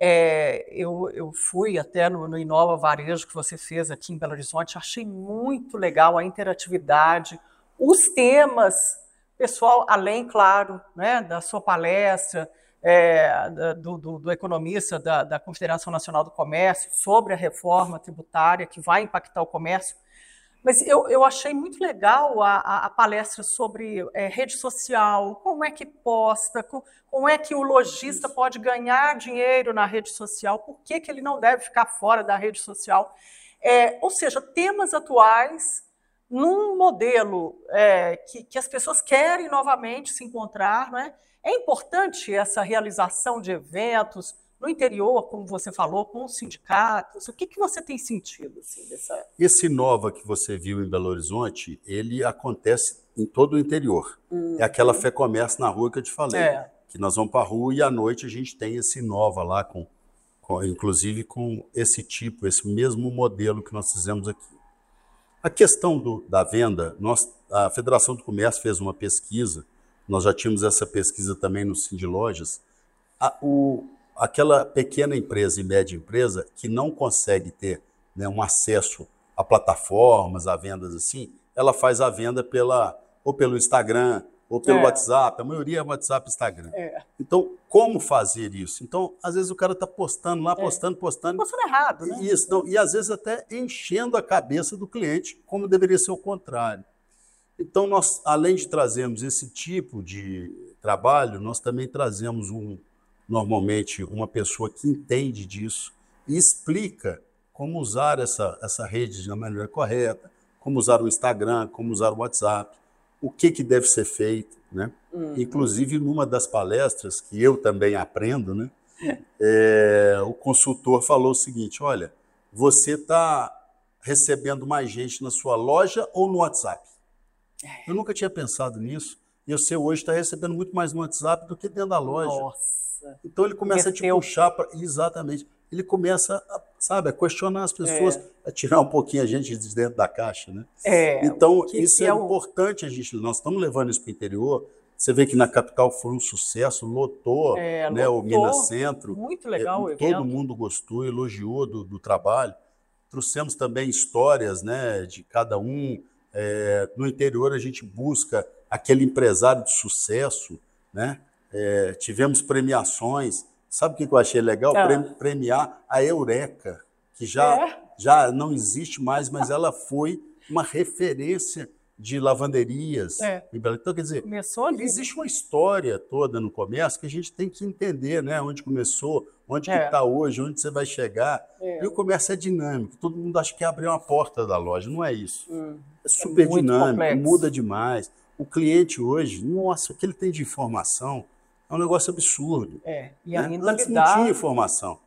é, eu, eu, fui até no, no, Inova Varejo que você fez aqui em Belo Horizonte, achei muito legal a interatividade, os temas, pessoal, além, claro, né, da sua palestra, é, do, do, do, economista da, da Confederação Nacional do Comércio sobre a reforma tributária que vai impactar o comércio, mas eu, eu achei muito legal a, a, a palestra sobre é, rede social, como é que posta, como, como, é que o lojista pode ganhar dinheiro na rede social, por que, que ele não deve ficar fora da rede social. É, ou seja, temas atuais num modelo é, que, que, as pessoas querem novamente se encontrar. Não é? importante essa realização de eventos, no interior, como você falou, com os sindicatos? O que, que você tem sentido assim, dessa... Esse Nova que você viu em Belo Horizonte, ele acontece em todo o interior. Hum. É aquela Fé Comércio na rua que eu te falei. É. Que nós vamos para a rua e à noite a gente tem esse Nova lá, com, com, inclusive com esse tipo, esse mesmo modelo que nós fizemos aqui. A questão do, da venda, nós, a Federação do Comércio fez uma pesquisa, nós já tínhamos essa pesquisa também no Cindy Lojas. A, o, aquela pequena empresa e média empresa que não consegue ter né, um acesso a plataformas, a vendas assim, ela faz a venda pela, ou pelo Instagram, ou pelo é. WhatsApp, a maioria é WhatsApp e Instagram. É. Então, como fazer isso? Então, às vezes o cara está postando lá, é. postando, postando. Postando errado, né? Isso, não, e às vezes até enchendo a cabeça do cliente, como deveria ser o contrário. Então, nós, além de trazermos esse tipo de trabalho, nós também trazemos um, normalmente uma pessoa que entende disso e explica como usar essa, essa rede de maneira correta, como usar o Instagram, como usar o WhatsApp, o que, que deve ser feito. Né? Uhum. Inclusive, numa das palestras, que eu também aprendo, né? É, o consultor falou o seguinte: olha, você está recebendo mais gente na sua loja ou no WhatsApp? Eu nunca tinha pensado nisso. E você hoje está recebendo muito mais no WhatsApp do que dentro da loja. Nossa. Então ele começa a te puxar para. Exatamente. Ele começa, a, sabe, a questionar as pessoas, é. a tirar um pouquinho a gente de dentro da caixa, né? É, então, isso é, é o... importante a gente. Nós estamos levando isso para o interior. Você vê que na capital foi um sucesso, lotou, é, né, lotou. o Minas Centro. Muito legal é, o Todo mundo gostou, elogiou do, do, trabalho. Trouxemos também histórias né, de cada um. É, no interior a gente busca aquele empresário de sucesso, né? é, tivemos premiações. Sabe o que eu achei legal? Ah. Premiar a Eureka, que já, é. já não existe mais, mas ela foi uma referência de lavanderias. É. Então, quer dizer, começou ali. existe uma história toda no comércio que a gente tem que entender, né? Onde começou, onde é. está hoje, onde você vai chegar. É. E o comércio é dinâmico. Todo mundo acha que abrir uma porta da loja. Não é isso. Hum. É super dinâmico, complexo. muda demais. O cliente hoje, nossa, o que ele tem de informação é um negócio absurdo. É, e né? ainda Antes lidar, não tinha informação.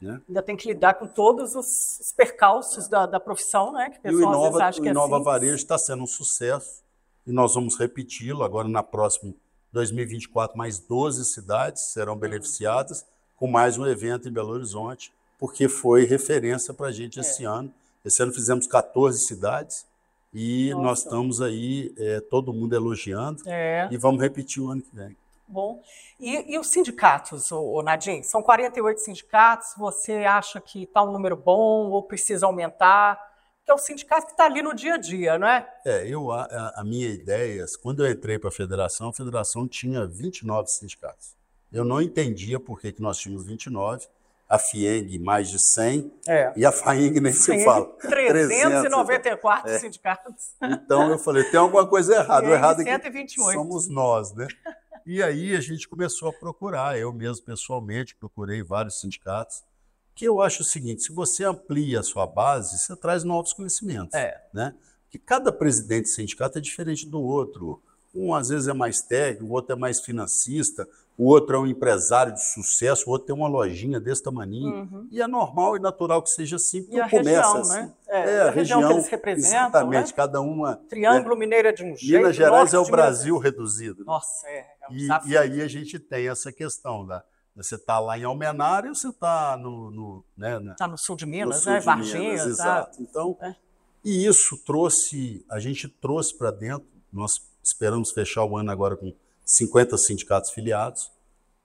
Né? Ainda tem que lidar com todos os, os percalços da, da, profissão, né? Que o e Inova, acha que o Inova assim. Varejo está sendo um sucesso e nós vamos repeti-lo agora na próxima 2024, mais 12 cidades serão beneficiadas, com mais um evento em Belo Horizonte, porque foi referência para a gente é. esse ano. Esse ano fizemos 14 cidades e Nossa. nós estamos aí, é, todo mundo elogiando, é. e vamos repetir o ano que vem. Bom. E, e os sindicatos, o, Nadim? São 48 sindicatos, você acha que está um número bom ou precisa aumentar? que é o sindicato que está ali no dia a dia, não é? É, eu, a, a minha ideia, quando eu entrei para a federação, a federação tinha 29 sindicatos. Eu não entendia por que, que nós tínhamos 29, a FIENG mais de 100 é. e a FAENG nem se fala. 394 300, é. sindicatos. Então eu falei, tem alguma coisa errada. O errado é que somos nós, né? E aí a gente começou a procurar, eu mesmo pessoalmente procurei vários sindicatos que eu acho o seguinte: se você amplia a sua base, você traz novos conhecimentos. É. Né? Porque cada presidente de sindicato é diferente do outro. Um às vezes é mais técnico, o outro é mais financista, o outro é um empresário de sucesso, o outro tem uma lojinha desse tamanho. Uhum. E é normal e natural que seja assim, porque começa região, assim. Né? É, é, a, região, região que eles representam. Exatamente, né? cada uma. Triângulo é, Mineiro é de um jeito. Minas Gerais é o Brasil reduzido. Nossa, é. é um e, e, aí a gente tem essa questão da. Você está lá em Almenara e você está no, no, né, tá no sul de Minas, no né? Varginha. Tá... Exato. Então, é. e isso trouxe, a gente trouxe para dentro, nós esperamos fechar o ano agora com 50 sindicatos filiados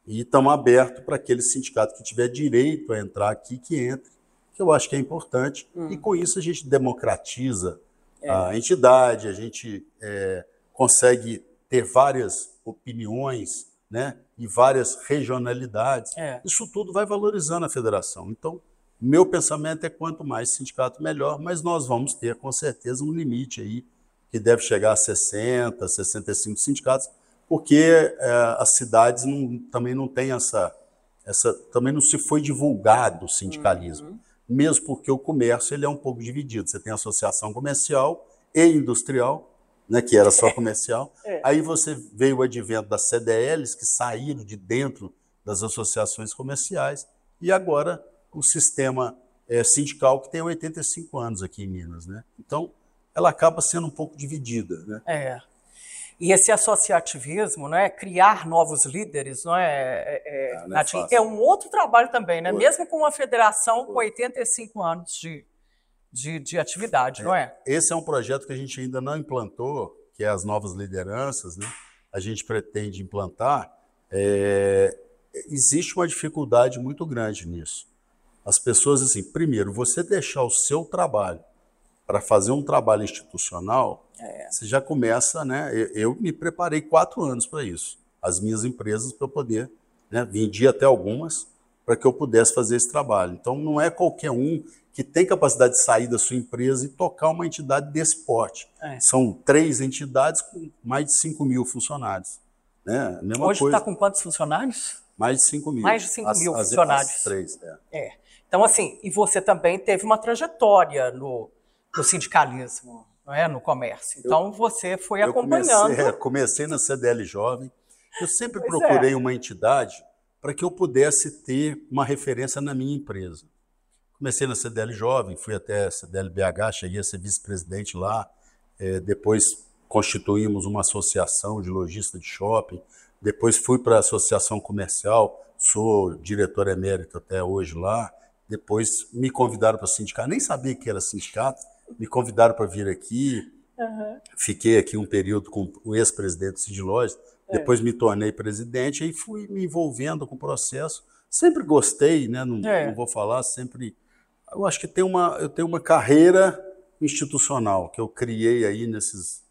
e estamos abertos para aquele sindicato que tiver direito a entrar aqui, que entre, que eu acho que é importante. Hum. E com isso a gente democratiza é. a entidade, a gente é, consegue ter várias opiniões, né? e várias regionalidades. É. Isso tudo vai valorizando a federação. Então, meu pensamento é quanto mais sindicato, melhor, mas nós vamos ter com certeza um limite aí, que deve chegar a 60, 65 sindicatos, porque é, as cidades não, também não têm essa, essa. Também não se foi divulgado o sindicalismo. Uhum. Mesmo porque o comércio ele é um pouco dividido. Você tem associação comercial e industrial, né, que era só comercial. É. Aí você veio o advento das CDLs, que saíram de dentro das associações comerciais, e agora o sistema é, sindical, que tem 85 anos aqui em Minas. Né? Então, ela acaba sendo um pouco dividida. Né? É. E esse associativismo, né, criar novos líderes, não é, é, é, ah, não é, é um outro trabalho também, né? mesmo com uma federação com 85 anos de, de, de atividade, não é? Esse é um projeto que a gente ainda não implantou, que é as novas lideranças, né? A gente pretende implantar. É... Existe uma dificuldade muito grande nisso. As pessoas, assim, primeiro, você deixar o seu trabalho para fazer um trabalho institucional, é. você já começa, né? Eu, eu me preparei quatro anos para isso. As minhas empresas para poder, né? Vendi até algumas para que eu pudesse fazer esse trabalho. Então, não é qualquer um que tem capacidade de sair da sua empresa e tocar uma entidade desse porte. É. São três entidades com mais de 5 mil funcionários. Né? Hoje está com quantos funcionários? Mais de 5 mil. Mais de 5 mil as, funcionários. As três, é. é. Então, assim, e você também teve uma trajetória no, no sindicalismo, não é? no comércio. Então, eu, você foi acompanhando. Comecei, é, comecei na CDL Jovem. Eu sempre pois procurei é. uma entidade para que eu pudesse ter uma referência na minha empresa. Comecei na CDL Jovem, fui até a CDL BH, cheguei a ser vice-presidente lá, é, depois constituímos uma associação de lojista de shopping, depois fui para a associação comercial, sou diretor emérito até hoje lá, depois me convidaram para sindicato, nem sabia que era sindicato, me convidaram para vir aqui, uhum. fiquei aqui um período com o ex-presidente de Lojas, é. depois me tornei presidente e fui me envolvendo com o processo. Sempre gostei, né? não, é. não vou falar, sempre eu acho que tem uma, eu tenho uma carreira institucional que eu criei aí nesses,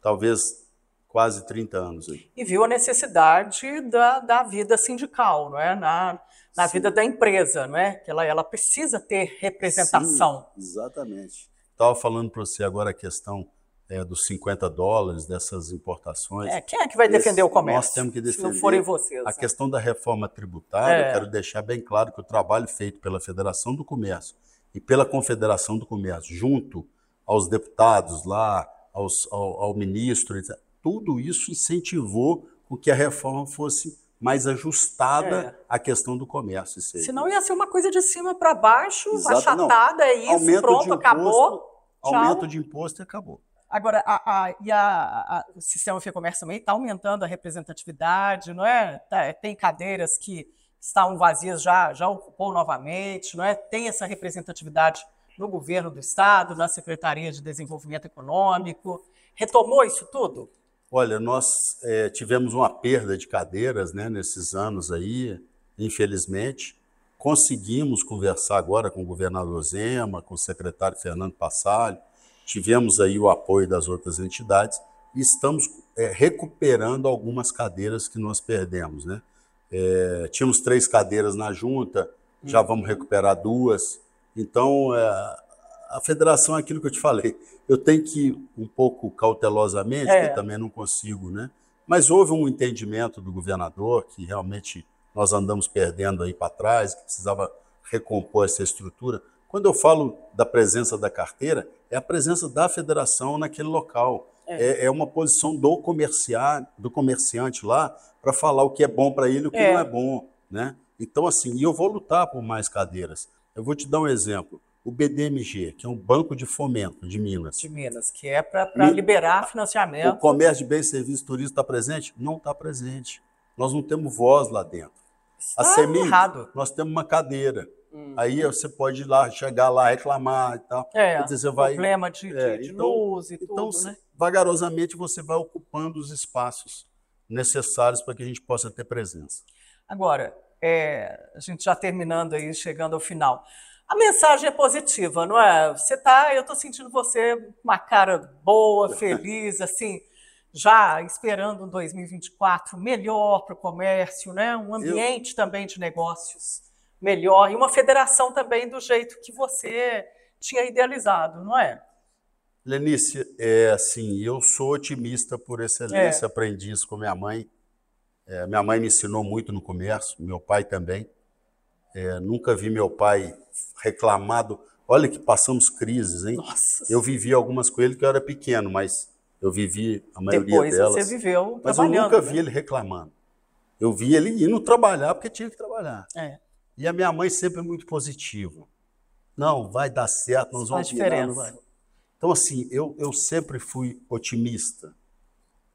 talvez, quase 30 anos. Aí. E viu a necessidade da, da vida sindical, não é? Na, na vida da empresa, não é? Que ela, ela precisa ter representação. Sim, exatamente. Estava falando para você agora a questão é, dos 50 dólares dessas importações. É, quem é que vai defender Esse, o comércio? Nós temos que defender. Se não forem vocês. A né? questão da reforma tributária, é. quero deixar bem claro que o trabalho feito pela Federação do Comércio e pela Confederação do Comércio, junto aos deputados lá, aos, ao, ao ministro, tudo isso incentivou com que a reforma fosse mais ajustada é. à questão do comércio. Senão ia ser uma coisa de cima para baixo, Exato, achatada, não. é isso, aumento pronto, imposto, acabou. Aumento de imposto e acabou. Agora, a, a, e a, a, o sistema FEComércio também está aumentando a representatividade, não é? Tá, tem cadeiras que estavam vazias, já, já ocupou novamente, não é? Tem essa representatividade no governo do Estado, na Secretaria de Desenvolvimento Econômico. Retomou isso tudo? Olha, nós é, tivemos uma perda de cadeiras né, nesses anos aí, infelizmente. Conseguimos conversar agora com o governador Zema, com o secretário Fernando Passalho, tivemos aí o apoio das outras entidades e estamos é, recuperando algumas cadeiras que nós perdemos. Né? É, tínhamos três cadeiras na junta, já vamos recuperar duas. Então, é, a federação é aquilo que eu te falei. Eu tenho que ir um pouco cautelosamente, é. que também não consigo, né? Mas houve um entendimento do governador que realmente nós andamos perdendo aí para trás, que precisava recompor essa estrutura. Quando eu falo da presença da carteira, é a presença da federação naquele local. É, é, é uma posição do comerciante, do comerciante lá para falar o que é bom para ele e o que é. não é bom. Né? Então, assim, e eu vou lutar por mais cadeiras. Eu vou te dar um exemplo. O BDMG, que é um banco de fomento de Minas. De Minas, que é para liberar financiamento. O comércio de bens, serviços, turismo está presente? Não está presente. Nós não temos voz lá dentro. Está a SEMI, errado. nós temos uma cadeira. Hum. Aí você pode ir lá, chegar lá, reclamar e tal. É, dizer, você vai, problema de, é, de então, luz e então, tudo, né? vagarosamente você vai ocupando os espaços necessários para que a gente possa ter presença. Agora, é, a gente já terminando aí, chegando ao final. A mensagem é positiva, não é? Você tá, eu estou sentindo você uma cara boa, feliz, assim, já esperando um 2024 melhor para o comércio, né? Um ambiente eu... também de negócios melhor e uma federação também do jeito que você tinha idealizado, não é? Lenice, é assim, eu sou otimista por excelência, é. aprendi isso com minha mãe. É, minha mãe me ensinou muito no comércio, meu pai também. É, nunca vi meu pai reclamado. Olha que passamos crises, hein? Nossa. Eu vivi algumas com ele que eu era pequeno, mas eu vivi a maioria Depois delas. Você viveu mas eu nunca né? vi ele reclamando. Eu vi ele indo trabalhar porque tinha que trabalhar. É. E a minha mãe sempre é muito positiva. Não, vai dar certo, nós vamos Faz virar, diferença. Então, assim, eu, eu sempre fui otimista.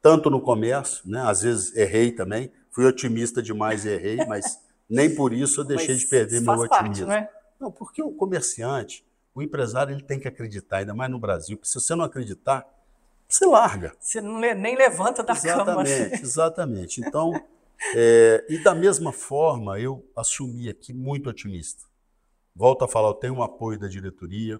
Tanto no comércio, né? às vezes errei também. Fui otimista demais e errei, mas nem por isso eu deixei mas de perder meu otimismo. Parte, não, é? não, porque o comerciante, o empresário, ele tem que acreditar, ainda mais no Brasil. Porque se você não acreditar, você larga. Você não, nem levanta da exatamente, cama. Exatamente, exatamente. Então, é, e da mesma forma, eu assumi aqui muito otimista. Volto a falar, eu tenho um apoio da diretoria.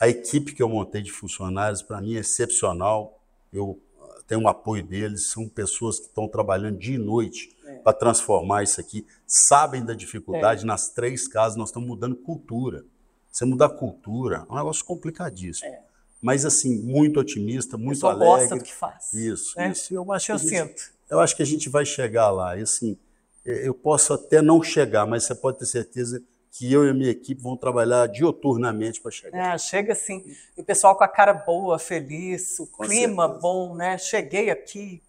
A equipe que eu montei de funcionários, para mim, é excepcional. Eu tenho um apoio deles, são pessoas que estão trabalhando dia e noite é. para transformar isso aqui, sabem da dificuldade. É. Nas três casas, nós estamos mudando cultura. Você mudar cultura é um negócio complicadíssimo. É. Mas, assim, muito otimista, muito alegre. gosta do que faz. Isso, é. isso. Eu acho que eu sinto eu acho que a gente vai chegar lá. E, assim, eu posso até não chegar, mas você pode ter certeza que eu e a minha equipe vão trabalhar dioturnamente para chegar. É, chega sim. E o pessoal com a cara boa, feliz, o com clima certeza. bom, né? Cheguei aqui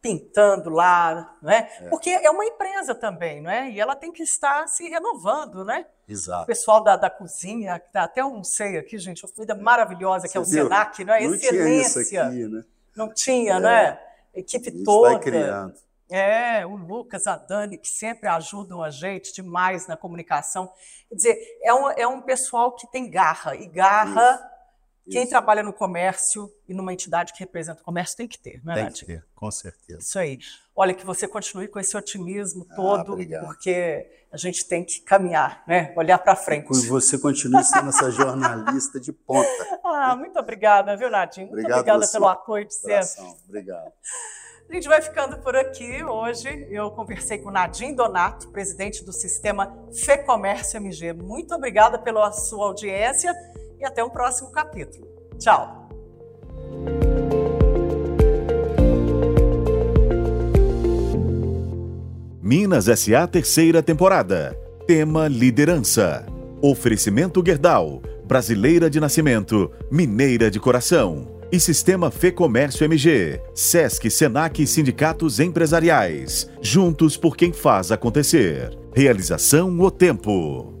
pintando lá, né? É. Porque é uma empresa também, não é? E ela tem que estar se renovando, né? Exato. O pessoal da, da cozinha, tá até um sei aqui, gente, uma comida maravilhosa, que é o Senac, não é? Não Excelência. Tinha isso aqui, né? Não tinha, é. né? equipe toda. Vai criando. É, o Lucas, a Dani, que sempre ajudam a gente demais na comunicação. Quer dizer, é um, é um pessoal que tem garra, e garra, isso, quem isso. trabalha no comércio e numa entidade que representa o comércio tem que ter, não é, Tem Nath? que ter, com certeza. Isso aí. Olha, que você continue com esse otimismo ah, todo, ah, porque a gente tem que caminhar, né? olhar para frente. E você continue sendo essa jornalista de ponta. Ah, muito obrigada, viu, Nadinho? Muito obrigada pelo apoio de sempre. Obrigado. A gente vai ficando por aqui. Hoje eu conversei com Nadim Donato, presidente do sistema FEComércio MG. Muito obrigada pela sua audiência e até o próximo capítulo. Tchau! Minas SA terceira temporada. Tema liderança. Oferecimento Gerdau. Brasileira de nascimento, mineira de coração. E Sistema Fê Comércio MG. Sesc, Senac e sindicatos empresariais. Juntos por quem faz acontecer. Realização O Tempo.